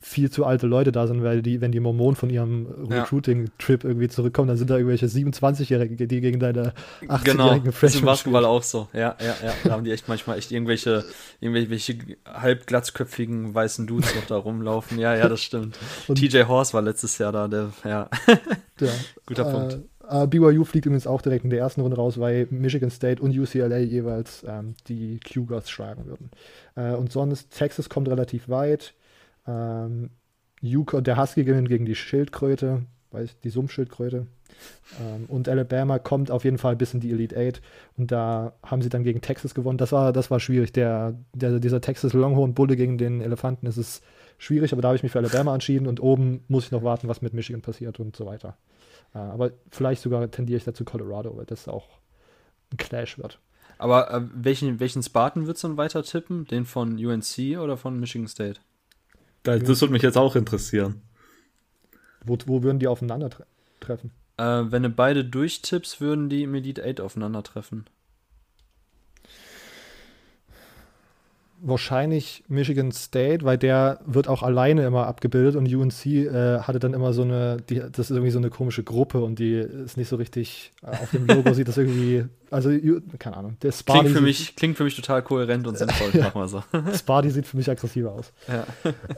viel zu alte Leute da sind, weil die, wenn die Mormonen von ihrem. Recruiting-Trip irgendwie zurückkommen, dann sind da irgendwelche 27-Jährige, die gegen deine 18-jährigen Genau, das ist im Freshmen Basketball auch so. Ja, ja, ja. Da haben die echt manchmal echt irgendwelche, irgendwelche halb glatzköpfigen weißen Dudes noch da rumlaufen. Ja, ja, das stimmt. Und- TJ Horse war letztes Jahr da, der, ja. Ja. Guter äh, Punkt. äh, BYU fliegt übrigens auch direkt in der ersten Runde raus, weil Michigan State und UCLA jeweils ähm, die Cougars schlagen würden. Äh, und sonst, Texas kommt relativ weit. Ähm, der Husky gewinnt gegen die Schildkröte, weiß die Sumpfschildkröte. Ähm, und Alabama kommt auf jeden Fall bis in die Elite Eight. Und da haben sie dann gegen Texas gewonnen. Das war, das war schwierig. Der, der, dieser Texas Longhorn Bulle gegen den Elefanten ist es schwierig, aber da habe ich mich für Alabama entschieden und oben muss ich noch warten, was mit Michigan passiert und so weiter. Äh, aber vielleicht sogar tendiere ich dazu Colorado, weil das auch ein Clash wird. Aber äh, welchen, welchen Spartan würdest du dann weiter tippen? Den von UNC oder von Michigan State? Das, das würde mich jetzt auch interessieren. Wo, wo würden die aufeinandertreffen? Äh, wenn du beide durchtippst, würden die im Elite 8 aufeinandertreffen. Wahrscheinlich Michigan State, weil der wird auch alleine immer abgebildet und UNC äh, hatte dann immer so eine, die, das ist irgendwie so eine komische Gruppe und die ist nicht so richtig, äh, auf dem Logo sieht das irgendwie, also keine Ahnung, der Sparty, Klingt für, mich, klingt für mich total kohärent und sinnvoll, machen wir so. Sparty sieht für mich aggressiver aus. Ja.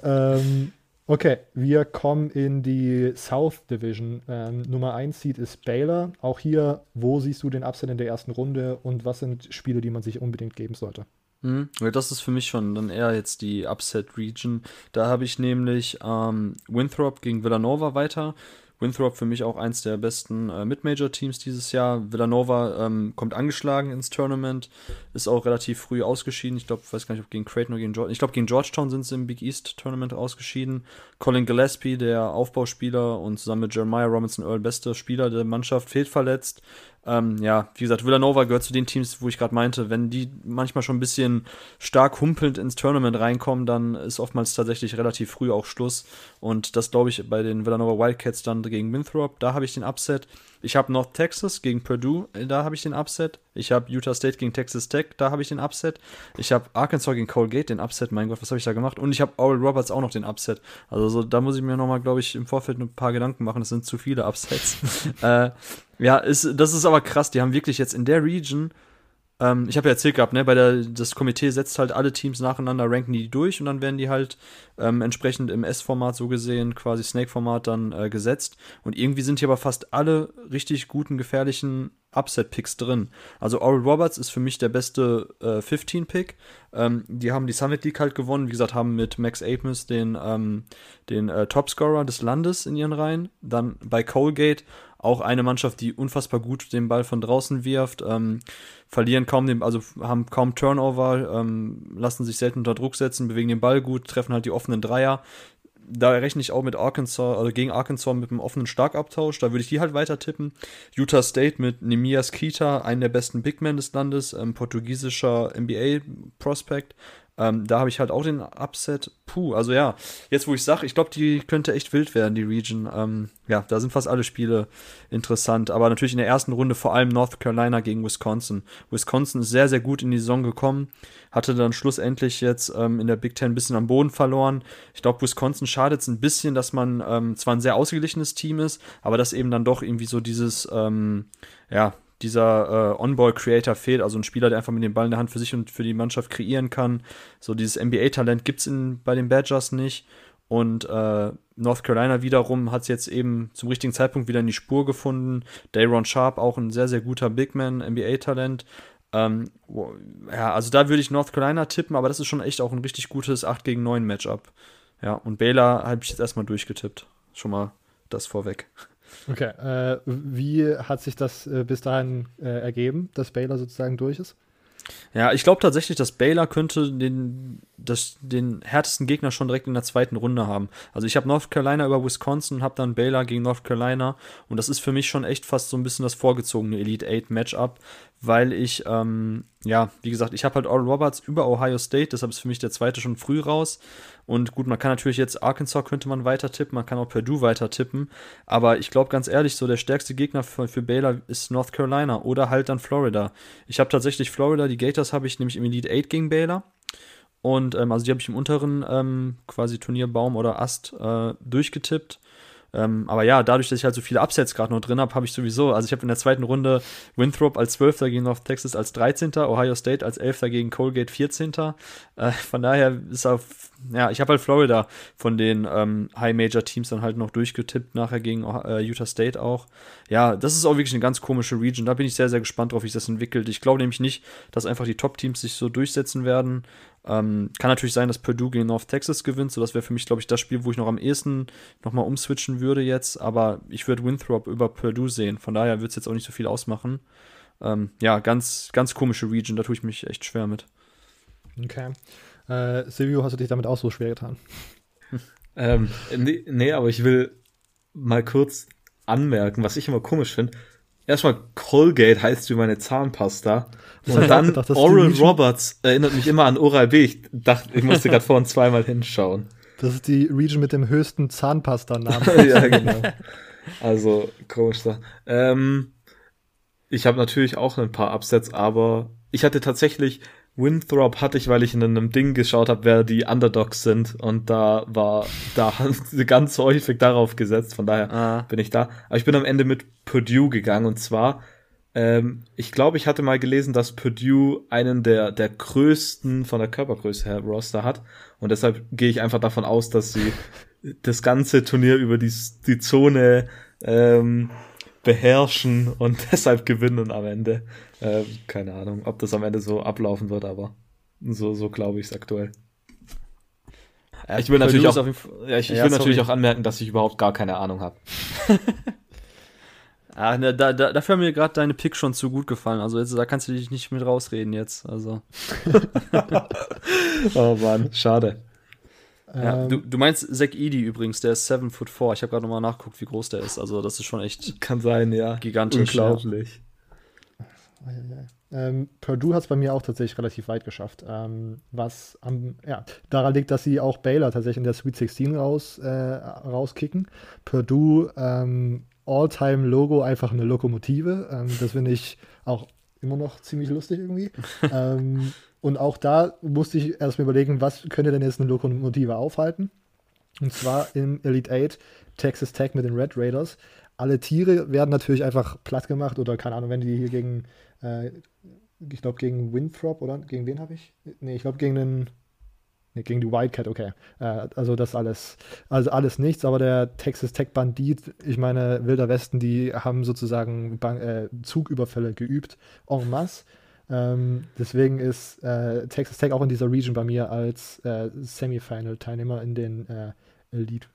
ähm, okay, wir kommen in die South Division. Ähm, Nummer 1 Seed ist Baylor. Auch hier, wo siehst du den Upset in der ersten Runde und was sind Spiele, die man sich unbedingt geben sollte? Mhm. Das ist für mich schon dann eher jetzt die Upset Region. Da habe ich nämlich ähm, Winthrop gegen Villanova weiter. Winthrop für mich auch eins der besten äh, Mid-Major-Teams dieses Jahr. Villanova ähm, kommt angeschlagen ins Tournament, ist auch relativ früh ausgeschieden. Ich glaube, weiß gar nicht, ob gegen Creighton oder gegen Georgetown. Ich glaube, gegen Georgetown sind sie im Big East Tournament ausgeschieden. Colin Gillespie, der Aufbauspieler und zusammen mit Jeremiah Robinson Earl, bester Spieler der Mannschaft, fehlt verletzt. Ähm, ja, wie gesagt, Villanova gehört zu den Teams, wo ich gerade meinte, wenn die manchmal schon ein bisschen stark humpelnd ins Tournament reinkommen, dann ist oftmals tatsächlich relativ früh auch Schluss. Und das glaube ich bei den Villanova Wildcats dann gegen Winthrop, da habe ich den Upset. Ich habe North Texas gegen Purdue, äh, da habe ich den Upset. Ich habe Utah State gegen Texas Tech, da habe ich den Upset. Ich habe Arkansas gegen Colgate, den Upset, mein Gott, was habe ich da gemacht? Und ich habe Oral Roberts auch noch den Upset. Also so, da muss ich mir nochmal, glaube ich, im Vorfeld ein paar Gedanken machen. Das sind zu viele Upsets. äh, ja, ist, das ist aber krass. Die haben wirklich jetzt in der Region ähm, ich habe ja erzählt gehabt, ne, bei der, das Komitee setzt halt alle Teams nacheinander, ranken die durch und dann werden die halt ähm, entsprechend im S-Format so gesehen, quasi Snake-Format dann äh, gesetzt. Und irgendwie sind hier aber fast alle richtig guten, gefährlichen Upset-Picks drin. Also Oral Roberts ist für mich der beste äh, 15-Pick. Ähm, die haben die Summit League halt gewonnen. Wie gesagt, haben mit Max Apmus den, ähm, den äh, Topscorer des Landes in ihren Reihen. Dann bei Colgate auch eine Mannschaft, die unfassbar gut den Ball von draußen wirft, ähm, verlieren kaum den, also haben kaum Turnover, ähm, lassen sich selten unter Druck setzen, bewegen den Ball gut, treffen halt die offenen Dreier. Da rechne ich auch mit Arkansas, also gegen Arkansas mit einem offenen Starkabtausch. Da würde ich die halt weiter tippen. Utah State mit Nemias Kita, einen der besten Big Men des Landes, ähm, portugiesischer NBA-Prospect. Ähm, da habe ich halt auch den Upset. Puh, also ja, jetzt wo ich sage, ich glaube, die könnte echt wild werden, die Region. Ähm, ja, da sind fast alle Spiele interessant. Aber natürlich in der ersten Runde vor allem North Carolina gegen Wisconsin. Wisconsin ist sehr, sehr gut in die Saison gekommen, hatte dann schlussendlich jetzt ähm, in der Big Ten ein bisschen am Boden verloren. Ich glaube, Wisconsin schadet es ein bisschen, dass man ähm, zwar ein sehr ausgeglichenes Team ist, aber dass eben dann doch irgendwie so dieses, ähm, ja, dieser äh, On-Ball-Creator fehlt, also ein Spieler, der einfach mit dem Ball in der Hand für sich und für die Mannschaft kreieren kann. So dieses NBA-Talent gibt es bei den Badgers nicht. Und äh, North Carolina wiederum hat es jetzt eben zum richtigen Zeitpunkt wieder in die Spur gefunden. Dayron Sharp, auch ein sehr, sehr guter Big Man, NBA-Talent. Ähm, ja, also da würde ich North Carolina tippen, aber das ist schon echt auch ein richtig gutes 8 gegen 9 Matchup. Ja, und Baylor habe ich jetzt erstmal durchgetippt. Schon mal das vorweg. Okay, äh, wie hat sich das äh, bis dahin äh, ergeben, dass Baylor sozusagen durch ist? Ja, ich glaube tatsächlich, dass Baylor könnte den, das, den härtesten Gegner schon direkt in der zweiten Runde haben. Also ich habe North Carolina über Wisconsin, habe dann Baylor gegen North Carolina und das ist für mich schon echt fast so ein bisschen das vorgezogene Elite 8 Matchup, weil ich, ähm, ja, wie gesagt, ich habe halt Oral Roberts über Ohio State, deshalb ist für mich der zweite schon früh raus. Und gut, man kann natürlich jetzt Arkansas könnte man weiter tippen, man kann auch Purdue weiter tippen, aber ich glaube ganz ehrlich, so der stärkste Gegner für, für Baylor ist North Carolina oder halt dann Florida. Ich habe tatsächlich Florida, die Gators habe ich nämlich im Elite 8 gegen Baylor. Und ähm, also die habe ich im unteren ähm, quasi Turnierbaum oder Ast äh, durchgetippt. Ähm, aber ja, dadurch, dass ich halt so viele Upsets gerade noch drin habe, habe ich sowieso, also ich habe in der zweiten Runde Winthrop als 12. gegen North Texas als 13., Ohio State als 11. gegen Colgate 14. Äh, von daher ist auf, ja, ich habe halt Florida von den ähm, High Major Teams dann halt noch durchgetippt, nachher gegen äh, Utah State auch. Ja, das ist auch wirklich eine ganz komische Region. Da bin ich sehr, sehr gespannt drauf, wie sich das entwickelt. Ich glaube nämlich nicht, dass einfach die Top-Teams sich so durchsetzen werden. Ähm, kann natürlich sein, dass Purdue gegen North Texas gewinnt, so das wäre für mich, glaube ich, das Spiel, wo ich noch am ehesten nochmal umswitchen würde jetzt, aber ich würde Winthrop über Purdue sehen, von daher wird es jetzt auch nicht so viel ausmachen. Ähm, ja, ganz, ganz komische Region, da tue ich mich echt schwer mit. Okay. Äh, Silvio, hast du dich damit auch so schwer getan? ähm, nee, nee, aber ich will mal kurz anmerken, was ich immer komisch finde erstmal Colgate heißt wie meine Zahnpasta. Und dann gedacht, Oral Roberts erinnert mich immer an Oral B. Ich dachte, ich musste gerade vorhin zweimal hinschauen. Das ist die Region mit dem höchsten Zahnpasta-Namen. ja, genau. Also, komisch da. Ähm, ich habe natürlich auch ein paar Upsets, aber ich hatte tatsächlich Winthrop hatte ich, weil ich in einem Ding geschaut habe, wer die Underdogs sind und da war, da haben sie ganz häufig darauf gesetzt, von daher ah. bin ich da. Aber ich bin am Ende mit Purdue gegangen und zwar, ähm, ich glaube, ich hatte mal gelesen, dass Purdue einen der, der größten von der Körpergröße her Roster hat und deshalb gehe ich einfach davon aus, dass sie das ganze Turnier über die, die Zone ähm, beherrschen und deshalb gewinnen am Ende. Äh, keine Ahnung, ob das am Ende so ablaufen wird, aber so, so glaube ich es aktuell. Ja, ich will natürlich, auch, ja, ich, ich ja, will natürlich auch anmerken, dass ich überhaupt gar keine Ahnung habe. ja, ne, da, da, dafür haben mir gerade deine Pick schon zu gut gefallen. Also jetzt, da kannst du dich nicht mit rausreden jetzt. Also. oh Mann, schade. Ja, ähm, du, du meinst Zack Edie übrigens, der ist 7 foot 4. Ich habe gerade nochmal nachgeguckt, wie groß der ist. Also das ist schon echt kann sein, ja. Gigantisch. Unglaublich. Ähm, Purdue hat es bei mir auch tatsächlich relativ weit geschafft. Ähm, was am, ja, daran liegt, dass sie auch Baylor tatsächlich in der Sweet 16 raus, äh, rauskicken. Purdue, ähm, All-Time-Logo, einfach eine Lokomotive. Ähm, das finde ich auch immer noch ziemlich lustig irgendwie. Und auch da musste ich erstmal überlegen, was könnte denn jetzt eine Lokomotive aufhalten? Und zwar im Elite 8 Texas Tech mit den Red Raiders. Alle Tiere werden natürlich einfach platt gemacht oder keine Ahnung, wenn die hier gegen, äh, ich glaube gegen Winthrop oder gegen wen habe ich? Nee, ich glaube gegen den, gegen die Wildcat, okay. Äh, also das alles, also alles nichts, aber der Texas Tech Bandit, ich meine, Wilder Westen, die haben sozusagen Bank, äh, Zugüberfälle geübt, en masse. Ähm, deswegen ist äh, Texas Tech auch in dieser Region bei mir als äh, Semifinal-Teilnehmer in den äh, Elite,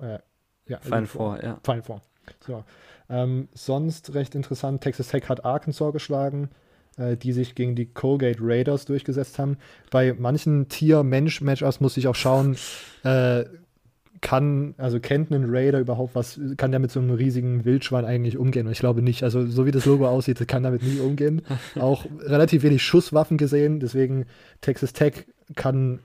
äh, ja, Final Elite Four, ja. Final Four. So. Ähm, sonst recht interessant, Texas Tech hat Arkansas geschlagen, äh, die sich gegen die Colgate Raiders durchgesetzt haben. Bei manchen Tier-Mensch-Matchups muss ich auch schauen, äh, kann, also kennt ein Raider überhaupt was, kann der mit so einem riesigen Wildschwein eigentlich umgehen? Und ich glaube nicht. Also, so wie das Logo aussieht, kann damit nie umgehen. Auch relativ wenig Schusswaffen gesehen, deswegen Texas Tech kann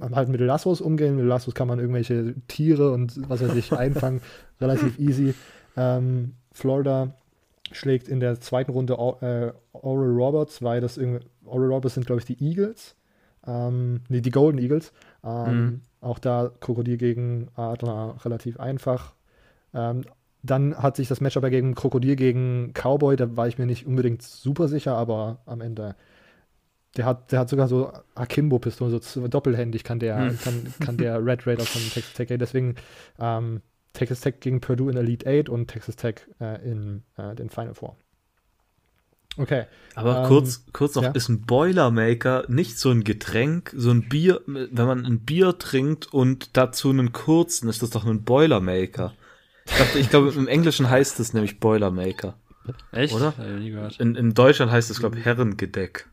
halt mit Lassos umgehen. Mit Lassos kann man irgendwelche Tiere und was weiß ich einfangen, relativ easy. Ähm, Florida schlägt in der zweiten Runde äh, Oral Roberts, weil das irgendwie, Oral Roberts sind, glaube ich, die Eagles. Ähm, nee, die Golden Eagles. Ähm, mhm. Auch da Krokodil gegen Adler relativ einfach. Ähm, dann hat sich das Matchup gegen Krokodil gegen Cowboy, da war ich mir nicht unbedingt super sicher, aber am Ende der hat, der hat sogar so Akimbo-Pistolen, so doppelhändig kann der, hm. kann, kann der Red Raider von Texas Tech. Deswegen ähm, Texas Tech gegen Purdue in Elite 8 und Texas Tech äh, in äh, den Final Four. Okay. Aber ähm, kurz, kurz noch, ja? ist ein Boilermaker nicht so ein Getränk, so ein Bier, wenn man ein Bier trinkt und dazu einen kurzen, ist das doch ein Boilermaker. Ich glaube, ich glaub, im Englischen heißt es nämlich Boilermaker. Echt? Oder? In, in Deutschland heißt es, glaube ich, Herrengedeck.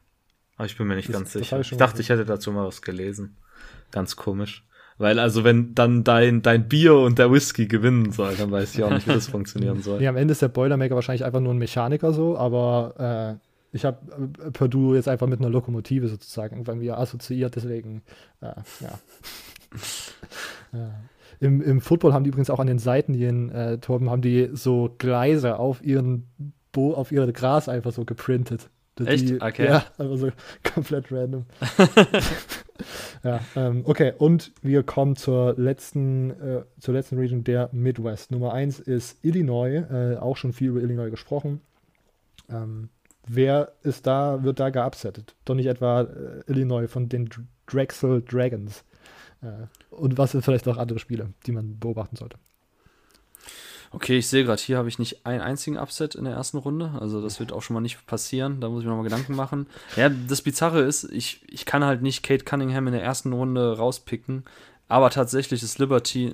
Aber ich bin mir nicht das, ganz sicher. Ich, ich dachte, ich hätte dazu mal was gelesen. Ganz komisch. Weil also wenn dann dein, dein Bier und der Whisky gewinnen soll, dann weiß ich auch nicht, wie das funktionieren soll. Nee, am Ende ist der Boilermaker wahrscheinlich einfach nur ein Mechaniker so, aber äh, ich habe äh, Purdue jetzt einfach mit einer Lokomotive sozusagen bei mir assoziiert, deswegen äh, ja. ja. Im, Im Football haben die übrigens auch an den Seiten in äh, Torben haben die so Gleise auf ihren Bo auf ihre Gras einfach so geprintet. Echt? Die, okay. Ja, einfach so komplett random. ja, ähm, okay, und wir kommen zur letzten, äh, zur letzten Region der Midwest. Nummer eins ist Illinois, äh, auch schon viel über Illinois gesprochen. Ähm, wer ist da, wird da geupsettet? Doch nicht etwa äh, Illinois von den Drexel Dragons. Äh, und was sind vielleicht auch andere Spiele, die man beobachten sollte? Okay, ich sehe gerade, hier habe ich nicht einen einzigen Upset in der ersten Runde. Also das wird auch schon mal nicht passieren. Da muss ich mir nochmal Gedanken machen. Ja, das Bizarre ist, ich, ich kann halt nicht Kate Cunningham in der ersten Runde rauspicken. Aber tatsächlich ist Liberty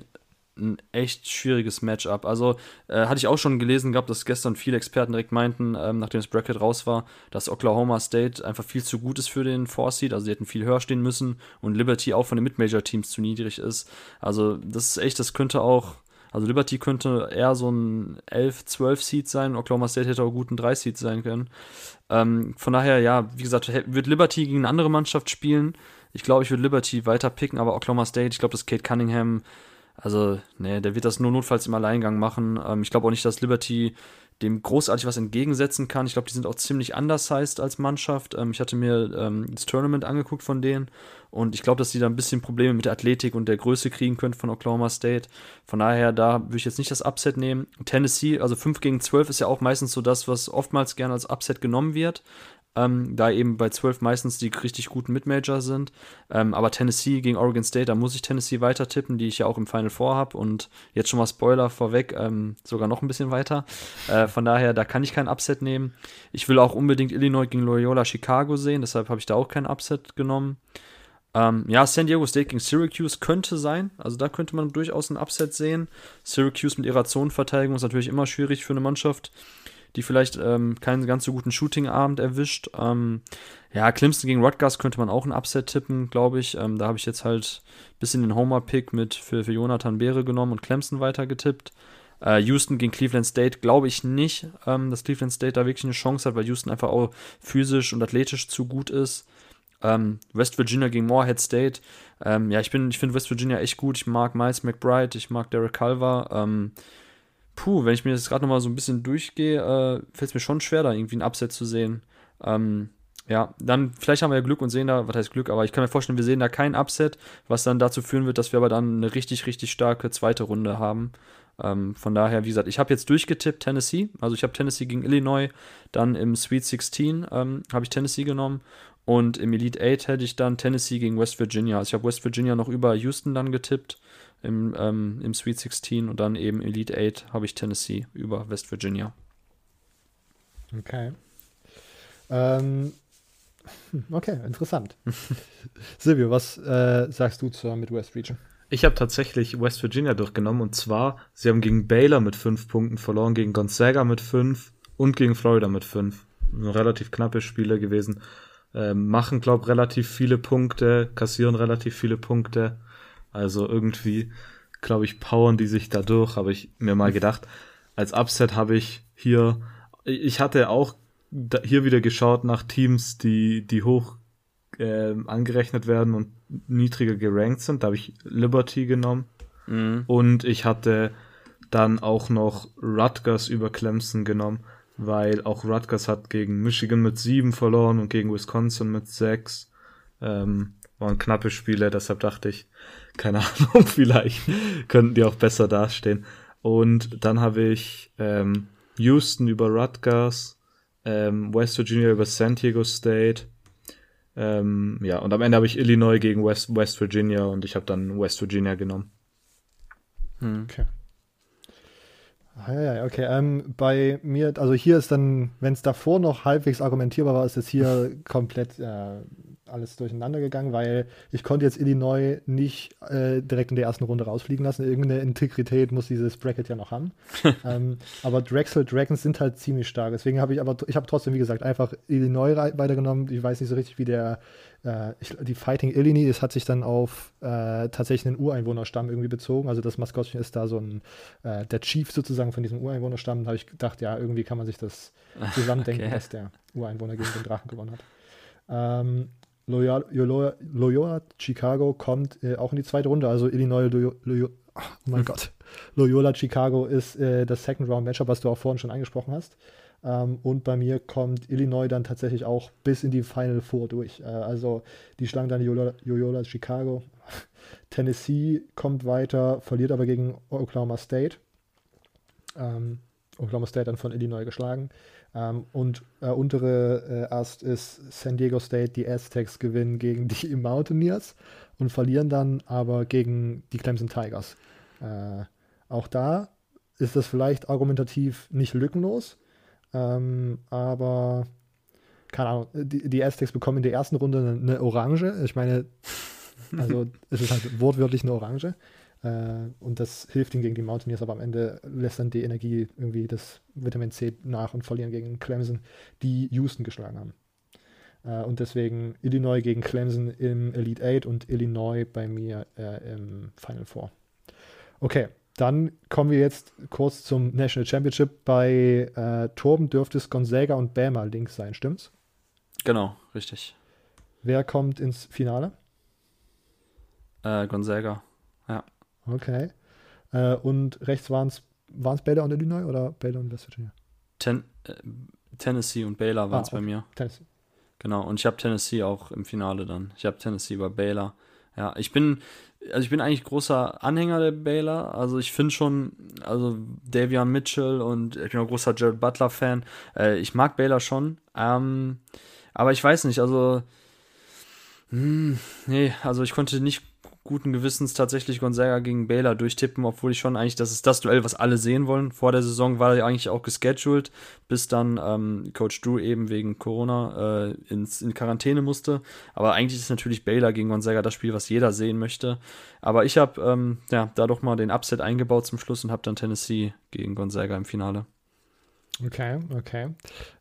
ein echt schwieriges Matchup. Also äh, hatte ich auch schon gelesen gehabt, dass gestern viele Experten direkt meinten, ähm, nachdem das Bracket raus war, dass Oklahoma State einfach viel zu gut ist für den Four Seed. Also sie hätten viel höher stehen müssen und Liberty auch von den Mid-Major-Teams zu niedrig ist. Also das ist echt, das könnte auch also Liberty könnte eher so ein 11, 12 Seed sein. Oklahoma State hätte auch gut ein 3 Seed sein können. Ähm, von daher, ja, wie gesagt, wird Liberty gegen eine andere Mannschaft spielen. Ich glaube, ich würde Liberty weiter picken, aber Oklahoma State, ich glaube, dass Kate Cunningham, also, ne, der wird das nur notfalls im Alleingang machen. Ähm, ich glaube auch nicht, dass Liberty dem großartig was entgegensetzen kann. Ich glaube, die sind auch ziemlich undersized als Mannschaft. Ähm, ich hatte mir ähm, das Tournament angeguckt von denen und ich glaube, dass die da ein bisschen Probleme mit der Athletik und der Größe kriegen können von Oklahoma State. Von daher, da würde ich jetzt nicht das Upset nehmen. Tennessee, also 5 gegen 12 ist ja auch meistens so das, was oftmals gerne als Upset genommen wird ähm, da eben bei 12 meistens die richtig guten Midmajor sind. Ähm, aber Tennessee gegen Oregon State, da muss ich Tennessee weiter tippen, die ich ja auch im Final Four habe und jetzt schon mal Spoiler vorweg, ähm, sogar noch ein bisschen weiter. Äh, von daher, da kann ich kein Upset nehmen. Ich will auch unbedingt Illinois gegen Loyola Chicago sehen, deshalb habe ich da auch kein Upset genommen. Ähm, ja, San Diego State gegen Syracuse könnte sein. Also da könnte man durchaus ein Upset sehen. Syracuse mit ihrer Zonenverteidigung ist natürlich immer schwierig für eine Mannschaft, die vielleicht ähm, keinen ganz so guten Shooting-Abend erwischt. Ähm, ja, Clemson gegen Rutgers könnte man auch ein Upset tippen, glaube ich. Ähm, da habe ich jetzt halt ein bisschen den Homer-Pick mit für, für Jonathan Beere genommen und Clemson weiter getippt. Äh, Houston gegen Cleveland State glaube ich nicht, ähm, dass Cleveland State da wirklich eine Chance hat, weil Houston einfach auch physisch und athletisch zu gut ist. Ähm, West Virginia gegen Morehead State. Ähm, ja, ich, ich finde West Virginia echt gut. Ich mag Miles McBride, ich mag Derek Culver. Ähm, puh, wenn ich mir das gerade nochmal so ein bisschen durchgehe, äh, fällt es mir schon schwer, da irgendwie ein Upset zu sehen. Ähm, ja, dann vielleicht haben wir ja Glück und sehen da, was heißt Glück, aber ich kann mir vorstellen, wir sehen da kein Upset, was dann dazu führen wird, dass wir aber dann eine richtig, richtig starke zweite Runde haben. Ähm, von daher, wie gesagt, ich habe jetzt durchgetippt Tennessee. Also ich habe Tennessee gegen Illinois, dann im Sweet 16 ähm, habe ich Tennessee genommen und im Elite 8 hätte ich dann Tennessee gegen West Virginia. Also ich habe West Virginia noch über Houston dann getippt im, ähm, im Sweet 16 und dann eben Elite 8 habe ich Tennessee über West Virginia. Okay. Ähm, hm, okay, interessant. Silvio, was äh, sagst du zur Midwest Region? Ich habe tatsächlich West Virginia durchgenommen und zwar, sie haben gegen Baylor mit fünf Punkten verloren, gegen Gonzaga mit fünf und gegen Florida mit fünf. Relativ knappe Spiele gewesen. Ähm, machen, glaube relativ viele Punkte, kassieren relativ viele Punkte. Also irgendwie, glaube ich, powern die sich da durch, habe ich mir mal gedacht. Als Upset habe ich hier, ich hatte auch hier wieder geschaut nach Teams, die, die hoch äh, angerechnet werden und niedriger gerankt sind. Da habe ich Liberty genommen. Mhm. Und ich hatte dann auch noch Rutgers über Clemson genommen, weil auch Rutgers hat gegen Michigan mit sieben verloren und gegen Wisconsin mit sechs. Ähm, waren knappe Spiele, deshalb dachte ich, keine Ahnung, vielleicht könnten die auch besser dastehen. Und dann habe ich ähm, Houston über Rutgers, ähm, West Virginia über San Diego State, ähm, ja, und am Ende habe ich Illinois gegen West, West Virginia und ich habe dann West Virginia genommen. Hm. Okay. Ah, ja, ja, okay. Ähm, bei mir, also hier ist dann, wenn es davor noch halbwegs argumentierbar war, ist es hier komplett äh, alles durcheinander gegangen, weil ich konnte jetzt Illinois nicht äh, direkt in der ersten Runde rausfliegen lassen. Irgendeine Integrität muss dieses Bracket ja noch haben. ähm, aber Drexel Dragons sind halt ziemlich stark. Deswegen habe ich aber, ich habe trotzdem, wie gesagt, einfach Illinois weitergenommen. Ich weiß nicht so richtig, wie der, äh, ich, die Fighting Illini, das hat sich dann auf äh, tatsächlich einen Ureinwohnerstamm irgendwie bezogen. Also das Maskottchen ist da so ein, äh, der Chief sozusagen von diesem Ureinwohnerstamm. Da habe ich gedacht, ja, irgendwie kann man sich das zusammendenken, okay. dass der Ureinwohner gegen den Drachen gewonnen hat. Ähm, Loyola, Loyola, Loyola Chicago kommt äh, auch in die zweite Runde. Also Illinois, Loyola, Loyola oh mein Gott, Loyola Chicago ist äh, das Second Round Matchup, was du auch vorhin schon angesprochen hast. Ähm, und bei mir kommt Illinois dann tatsächlich auch bis in die Final Four durch. Äh, also die schlagen dann Loyola, Loyola Chicago. Tennessee kommt weiter, verliert aber gegen Oklahoma State. Ähm, Oklahoma State dann von Illinois geschlagen. Ähm, und äh, untere äh, Ast ist San Diego State, die Aztecs gewinnen gegen die Mountaineers und verlieren dann aber gegen die Clemson Tigers. Äh, auch da ist das vielleicht argumentativ nicht lückenlos, ähm, aber keine Ahnung, die, die Aztecs bekommen in der ersten Runde eine, eine Orange. Ich meine, also es ist halt wortwörtlich eine Orange. Äh, und das hilft ihnen gegen die Mountaineers, aber am Ende lässt dann die Energie irgendwie das Vitamin C nach und verlieren gegen Clemson, die Houston geschlagen haben. Äh, und deswegen Illinois gegen Clemson im Elite 8 und Illinois bei mir äh, im Final Four. Okay, dann kommen wir jetzt kurz zum National Championship. Bei äh, Torben dürfte es Gonzaga und Bama links sein, stimmt's? Genau, richtig. Wer kommt ins Finale? Äh, Gonzaga. Okay. Äh, und rechts waren es Baylor und Illinois oder Baylor und West Virginia? Ten, äh, Tennessee und Baylor waren es ah, okay. bei mir. Tennessee. Genau, und ich habe Tennessee auch im Finale dann. Ich habe Tennessee über Baylor. Ja, ich bin, also ich bin eigentlich großer Anhänger der Baylor. Also ich finde schon, also Davion Mitchell und ich bin auch großer Jared Butler-Fan. Äh, ich mag Baylor schon. Ähm, aber ich weiß nicht, also. Hm, nee, also ich konnte nicht guten Gewissens tatsächlich Gonzaga gegen Baylor durchtippen, obwohl ich schon eigentlich, das ist das Duell, was alle sehen wollen. Vor der Saison war er eigentlich auch gescheduled, bis dann ähm, Coach Drew eben wegen Corona äh, ins, in Quarantäne musste. Aber eigentlich ist natürlich Baylor gegen Gonzaga das Spiel, was jeder sehen möchte. Aber ich habe ähm, ja, da doch mal den Upset eingebaut zum Schluss und habe dann Tennessee gegen Gonzaga im Finale. Okay, okay.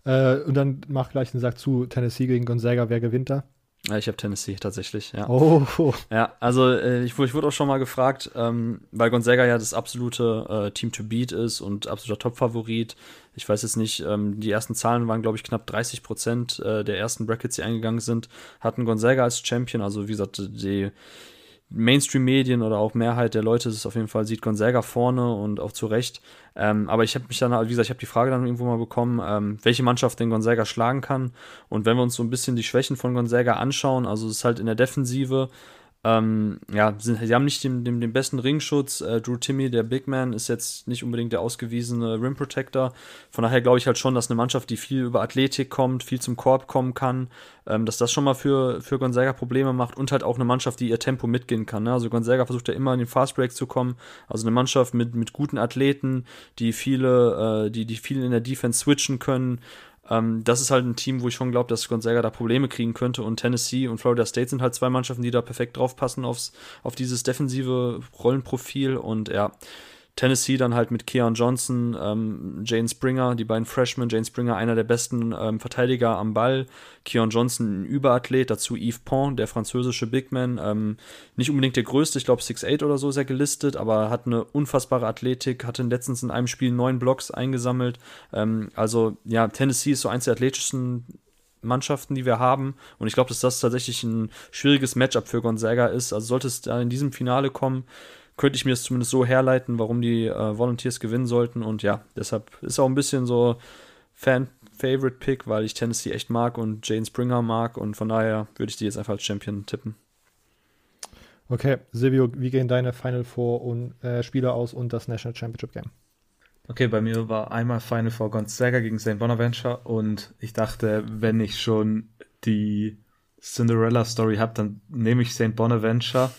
Äh, und dann mach gleich den Sack zu Tennessee gegen Gonzaga, wer gewinnt da? Ja, ich habe Tennessee tatsächlich, ja. Oh. Ja, also äh, ich, ich wurde auch schon mal gefragt, ähm, weil Gonzaga ja das absolute äh, Team to beat ist und absoluter Top-Favorit. Ich weiß jetzt nicht, ähm, die ersten Zahlen waren, glaube ich, knapp 30 Prozent äh, der ersten Brackets, die eingegangen sind, hatten Gonzaga als Champion. Also wie gesagt, die Mainstream-Medien oder auch Mehrheit der Leute ist auf jeden Fall, sieht Gonzaga vorne und auch zu Recht. Ähm, aber ich habe mich dann, wie gesagt, ich habe die Frage dann irgendwo mal bekommen, ähm, welche Mannschaft den Gonzaga schlagen kann. Und wenn wir uns so ein bisschen die Schwächen von Gonzaga anschauen, also es ist halt in der Defensive, ähm, ja, sind, sie haben nicht den, den, den besten Ringschutz. Äh, Drew Timmy, der Big Man, ist jetzt nicht unbedingt der ausgewiesene Rim Protector. Von daher glaube ich halt schon, dass eine Mannschaft, die viel über Athletik kommt, viel zum Korb kommen kann, ähm, dass das schon mal für, für Gonzaga Probleme macht und halt auch eine Mannschaft, die ihr Tempo mitgehen kann. Ne? Also Gonzaga versucht ja immer in den Fast Breaks zu kommen. Also eine Mannschaft mit, mit guten Athleten, die viele, äh, die, die viel in der Defense switchen können, ähm, das ist halt ein Team, wo ich schon glaube, dass Gonzaga da Probleme kriegen könnte. Und Tennessee und Florida State sind halt zwei Mannschaften, die da perfekt draufpassen aufs, auf dieses defensive Rollenprofil. Und ja, Tennessee dann halt mit Keon Johnson, ähm, Jane Springer, die beiden Freshmen. Jane Springer, einer der besten ähm, Verteidiger am Ball. Keon Johnson, ein Überathlet. Dazu Yves Pont, der französische Bigman. Ähm, nicht unbedingt der größte, ich glaube 6'8 oder so ist er gelistet, aber hat eine unfassbare Athletik. Hatte letztens in einem Spiel neun Blocks eingesammelt. Ähm, also ja, Tennessee ist so eins der athletischsten Mannschaften, die wir haben. Und ich glaube, dass das tatsächlich ein schwieriges Matchup für Gonzaga ist. Also sollte es da in diesem Finale kommen, könnte ich mir es zumindest so herleiten, warum die äh, Volunteers gewinnen sollten. Und ja, deshalb ist auch ein bisschen so Fan-Favorite-Pick, weil ich Tennessee echt mag und Jane Springer mag. Und von daher würde ich die jetzt einfach als Champion tippen. Okay, Silvio, wie gehen deine Final Four und äh, Spieler aus und das National Championship Game? Okay, bei mir war einmal Final Four Gonzaga gegen St. Bonaventure und ich dachte, wenn ich schon die Cinderella Story habe, dann nehme ich St. Bonaventure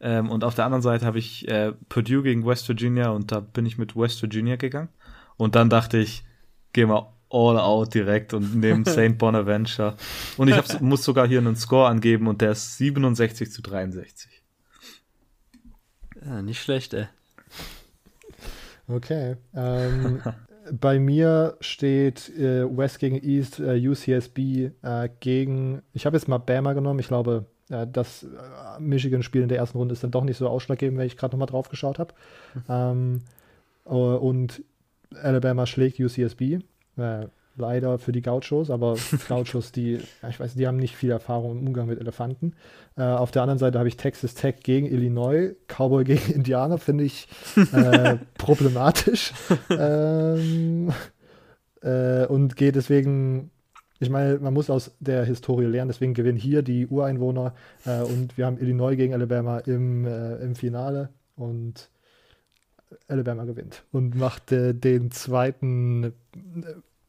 ähm, und auf der anderen Seite habe ich äh, Purdue gegen West Virginia und da bin ich mit West Virginia gegangen. Und dann dachte ich, geh mal all out direkt und nehme St. Bonaventure. Und ich hab, muss sogar hier einen Score angeben und der ist 67 zu 63. Ja, nicht schlecht, ey. Okay. Ähm, bei mir steht äh, West gegen East, äh, UCSB äh, gegen, ich habe jetzt mal Bama genommen, ich glaube, das äh, Michigan-Spiel in der ersten Runde ist dann doch nicht so ausschlaggebend, wenn ich gerade nochmal drauf geschaut habe. Mhm. Ähm, äh, und Alabama schlägt UCSB. Äh, leider für die Gauchos, aber Gauchos, die, ich weiß, die haben nicht viel Erfahrung im Umgang mit Elefanten. Äh, auf der anderen Seite habe ich Texas Tech gegen Illinois, Cowboy gegen Indianer, finde ich äh, problematisch. ähm, äh, und gehe deswegen ich meine, man muss aus der Historie lernen, deswegen gewinnen hier die Ureinwohner äh, und wir haben Illinois gegen Alabama im, äh, im Finale und Alabama gewinnt und macht äh, den zweiten äh,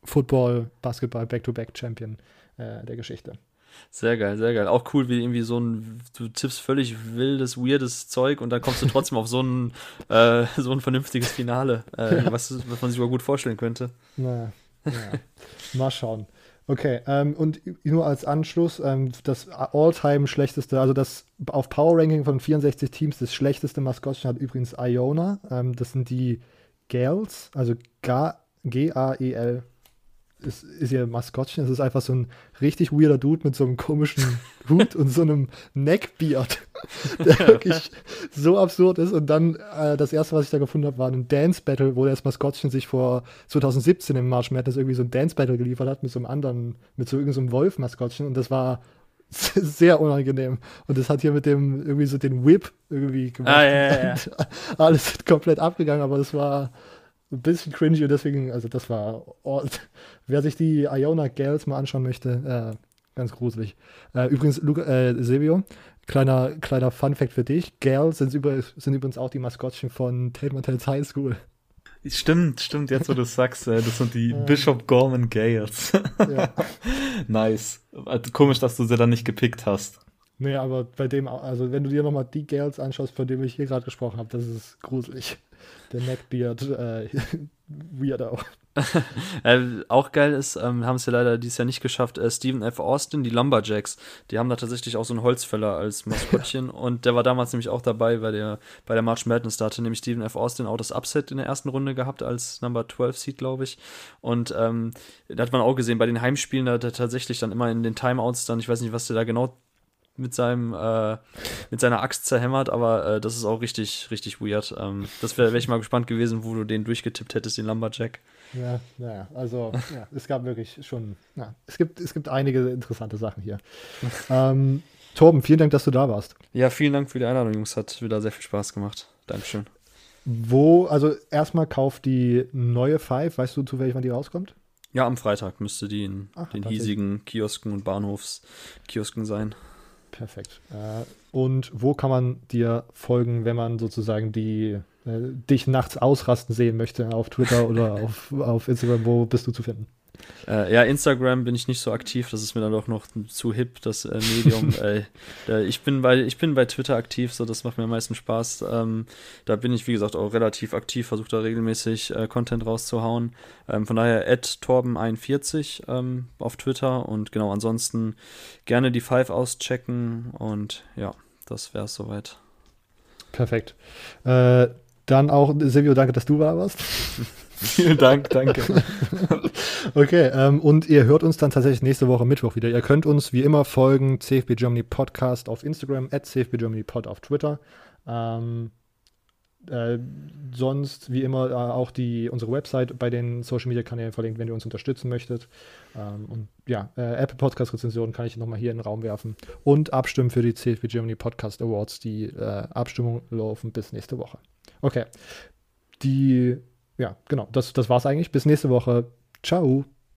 Football, Basketball Back-to-Back-Champion äh, der Geschichte. Sehr geil, sehr geil. Auch cool, wie irgendwie so ein, du tippst völlig wildes, weirdes Zeug und dann kommst du trotzdem auf so ein, äh, so ein vernünftiges Finale, äh, was, was man sich aber gut vorstellen könnte. Naja, ja. mal schauen. Okay, ähm, und nur als Anschluss, ähm, das all-time schlechteste, also das auf Power Ranking von 64 Teams, das schlechteste Maskottchen hat übrigens Iona. Ähm, das sind die Gales, also G-A-E-L ist, ist ihr Maskottchen. Es ist einfach so ein richtig weirder Dude mit so einem komischen Hut und so einem Neckbeard, der wirklich so absurd ist. Und dann äh, das erste, was ich da gefunden habe, war ein Dance Battle, wo das Maskottchen sich vor 2017 im March Madness irgendwie so ein Dance Battle geliefert hat mit so einem anderen, mit so irgendeinem so Wolf-Maskottchen. Und das war sehr unangenehm. Und das hat hier mit dem irgendwie so den Whip irgendwie gemacht. Ah, ja, ja, ja. Alles komplett abgegangen, aber das war ein bisschen cringy und deswegen, also das war, oh, wer sich die Iona Gals mal anschauen möchte, äh, ganz gruselig. Äh, übrigens, Luca, äh, Silvio, kleiner, kleiner Fun Fact für dich, Gals sind, über, sind übrigens auch die Maskottchen von Tate Martell's High School. Stimmt, stimmt, jetzt wo du sagst, äh, das sind die Bishop Gorman Gales. ja. nice. Komisch, dass du sie dann nicht gepickt hast. Nee, aber bei dem, also wenn du dir nochmal die Girls anschaust, von denen ich hier gerade gesprochen habe, das ist gruselig. Der Neckbeard, äh, Weirdo. äh, auch geil ist, ähm, haben es ja leider dieses Jahr nicht geschafft, äh, Stephen F. Austin, die Lumberjacks, die haben da tatsächlich auch so einen Holzfäller als Maskottchen und der war damals nämlich auch dabei bei der, bei der March Madness, da hatte nämlich Stephen F. Austin auch das Upset in der ersten Runde gehabt als Number 12 Seed, glaube ich und ähm, da hat man auch gesehen, bei den Heimspielen, da hat er tatsächlich dann immer in den Timeouts dann, ich weiß nicht, was der da genau mit seinem äh, mit seiner Axt zerhämmert, aber äh, das ist auch richtig richtig weird. Ähm, das wäre wär ich mal gespannt gewesen, wo du den durchgetippt hättest, den Lumberjack. Ja, naja, also ja, es gab wirklich schon, ja, es gibt es gibt einige interessante Sachen hier. ähm, Torben, vielen Dank, dass du da warst. Ja, vielen Dank für die Einladung, Jungs. Hat wieder sehr viel Spaß gemacht. Dankeschön. Wo, also erstmal kauft die neue Five, weißt du zufällig, wann die rauskommt? Ja, am Freitag müsste die in Ach, den hiesigen Kiosken und Bahnhofskiosken sein. Perfekt. Äh, und wo kann man dir folgen, wenn man sozusagen die äh, dich nachts ausrasten sehen möchte auf Twitter oder auf, auf Instagram? Wo bist du zu finden? Äh, ja, Instagram bin ich nicht so aktiv, das ist mir dann doch noch zu hip, das äh, Medium. äh, ich, bin bei, ich bin bei Twitter aktiv, so das macht mir am meisten Spaß. Ähm, da bin ich, wie gesagt, auch relativ aktiv, versuche da regelmäßig äh, Content rauszuhauen. Ähm, von daher torben41 ähm, auf Twitter und genau, ansonsten gerne die Five auschecken und ja, das wäre es soweit. Perfekt. Äh, dann auch, Silvio, danke, dass du da warst. Vielen Dank, danke. okay, ähm, und ihr hört uns dann tatsächlich nächste Woche Mittwoch wieder. Ihr könnt uns wie immer folgen, CFB Germany Podcast auf Instagram, at CFB Germany Pod auf Twitter. Ähm, äh, sonst, wie immer, äh, auch die, unsere Website bei den Social Media Kanälen verlinkt, wenn ihr uns unterstützen möchtet. Ähm, und ja, äh, Apple Podcast Rezensionen kann ich nochmal hier in den Raum werfen. Und abstimmen für die CFB Germany Podcast Awards. Die äh, Abstimmungen laufen bis nächste Woche. Okay. Die ja, genau. Das, das war's eigentlich. Bis nächste Woche. Ciao.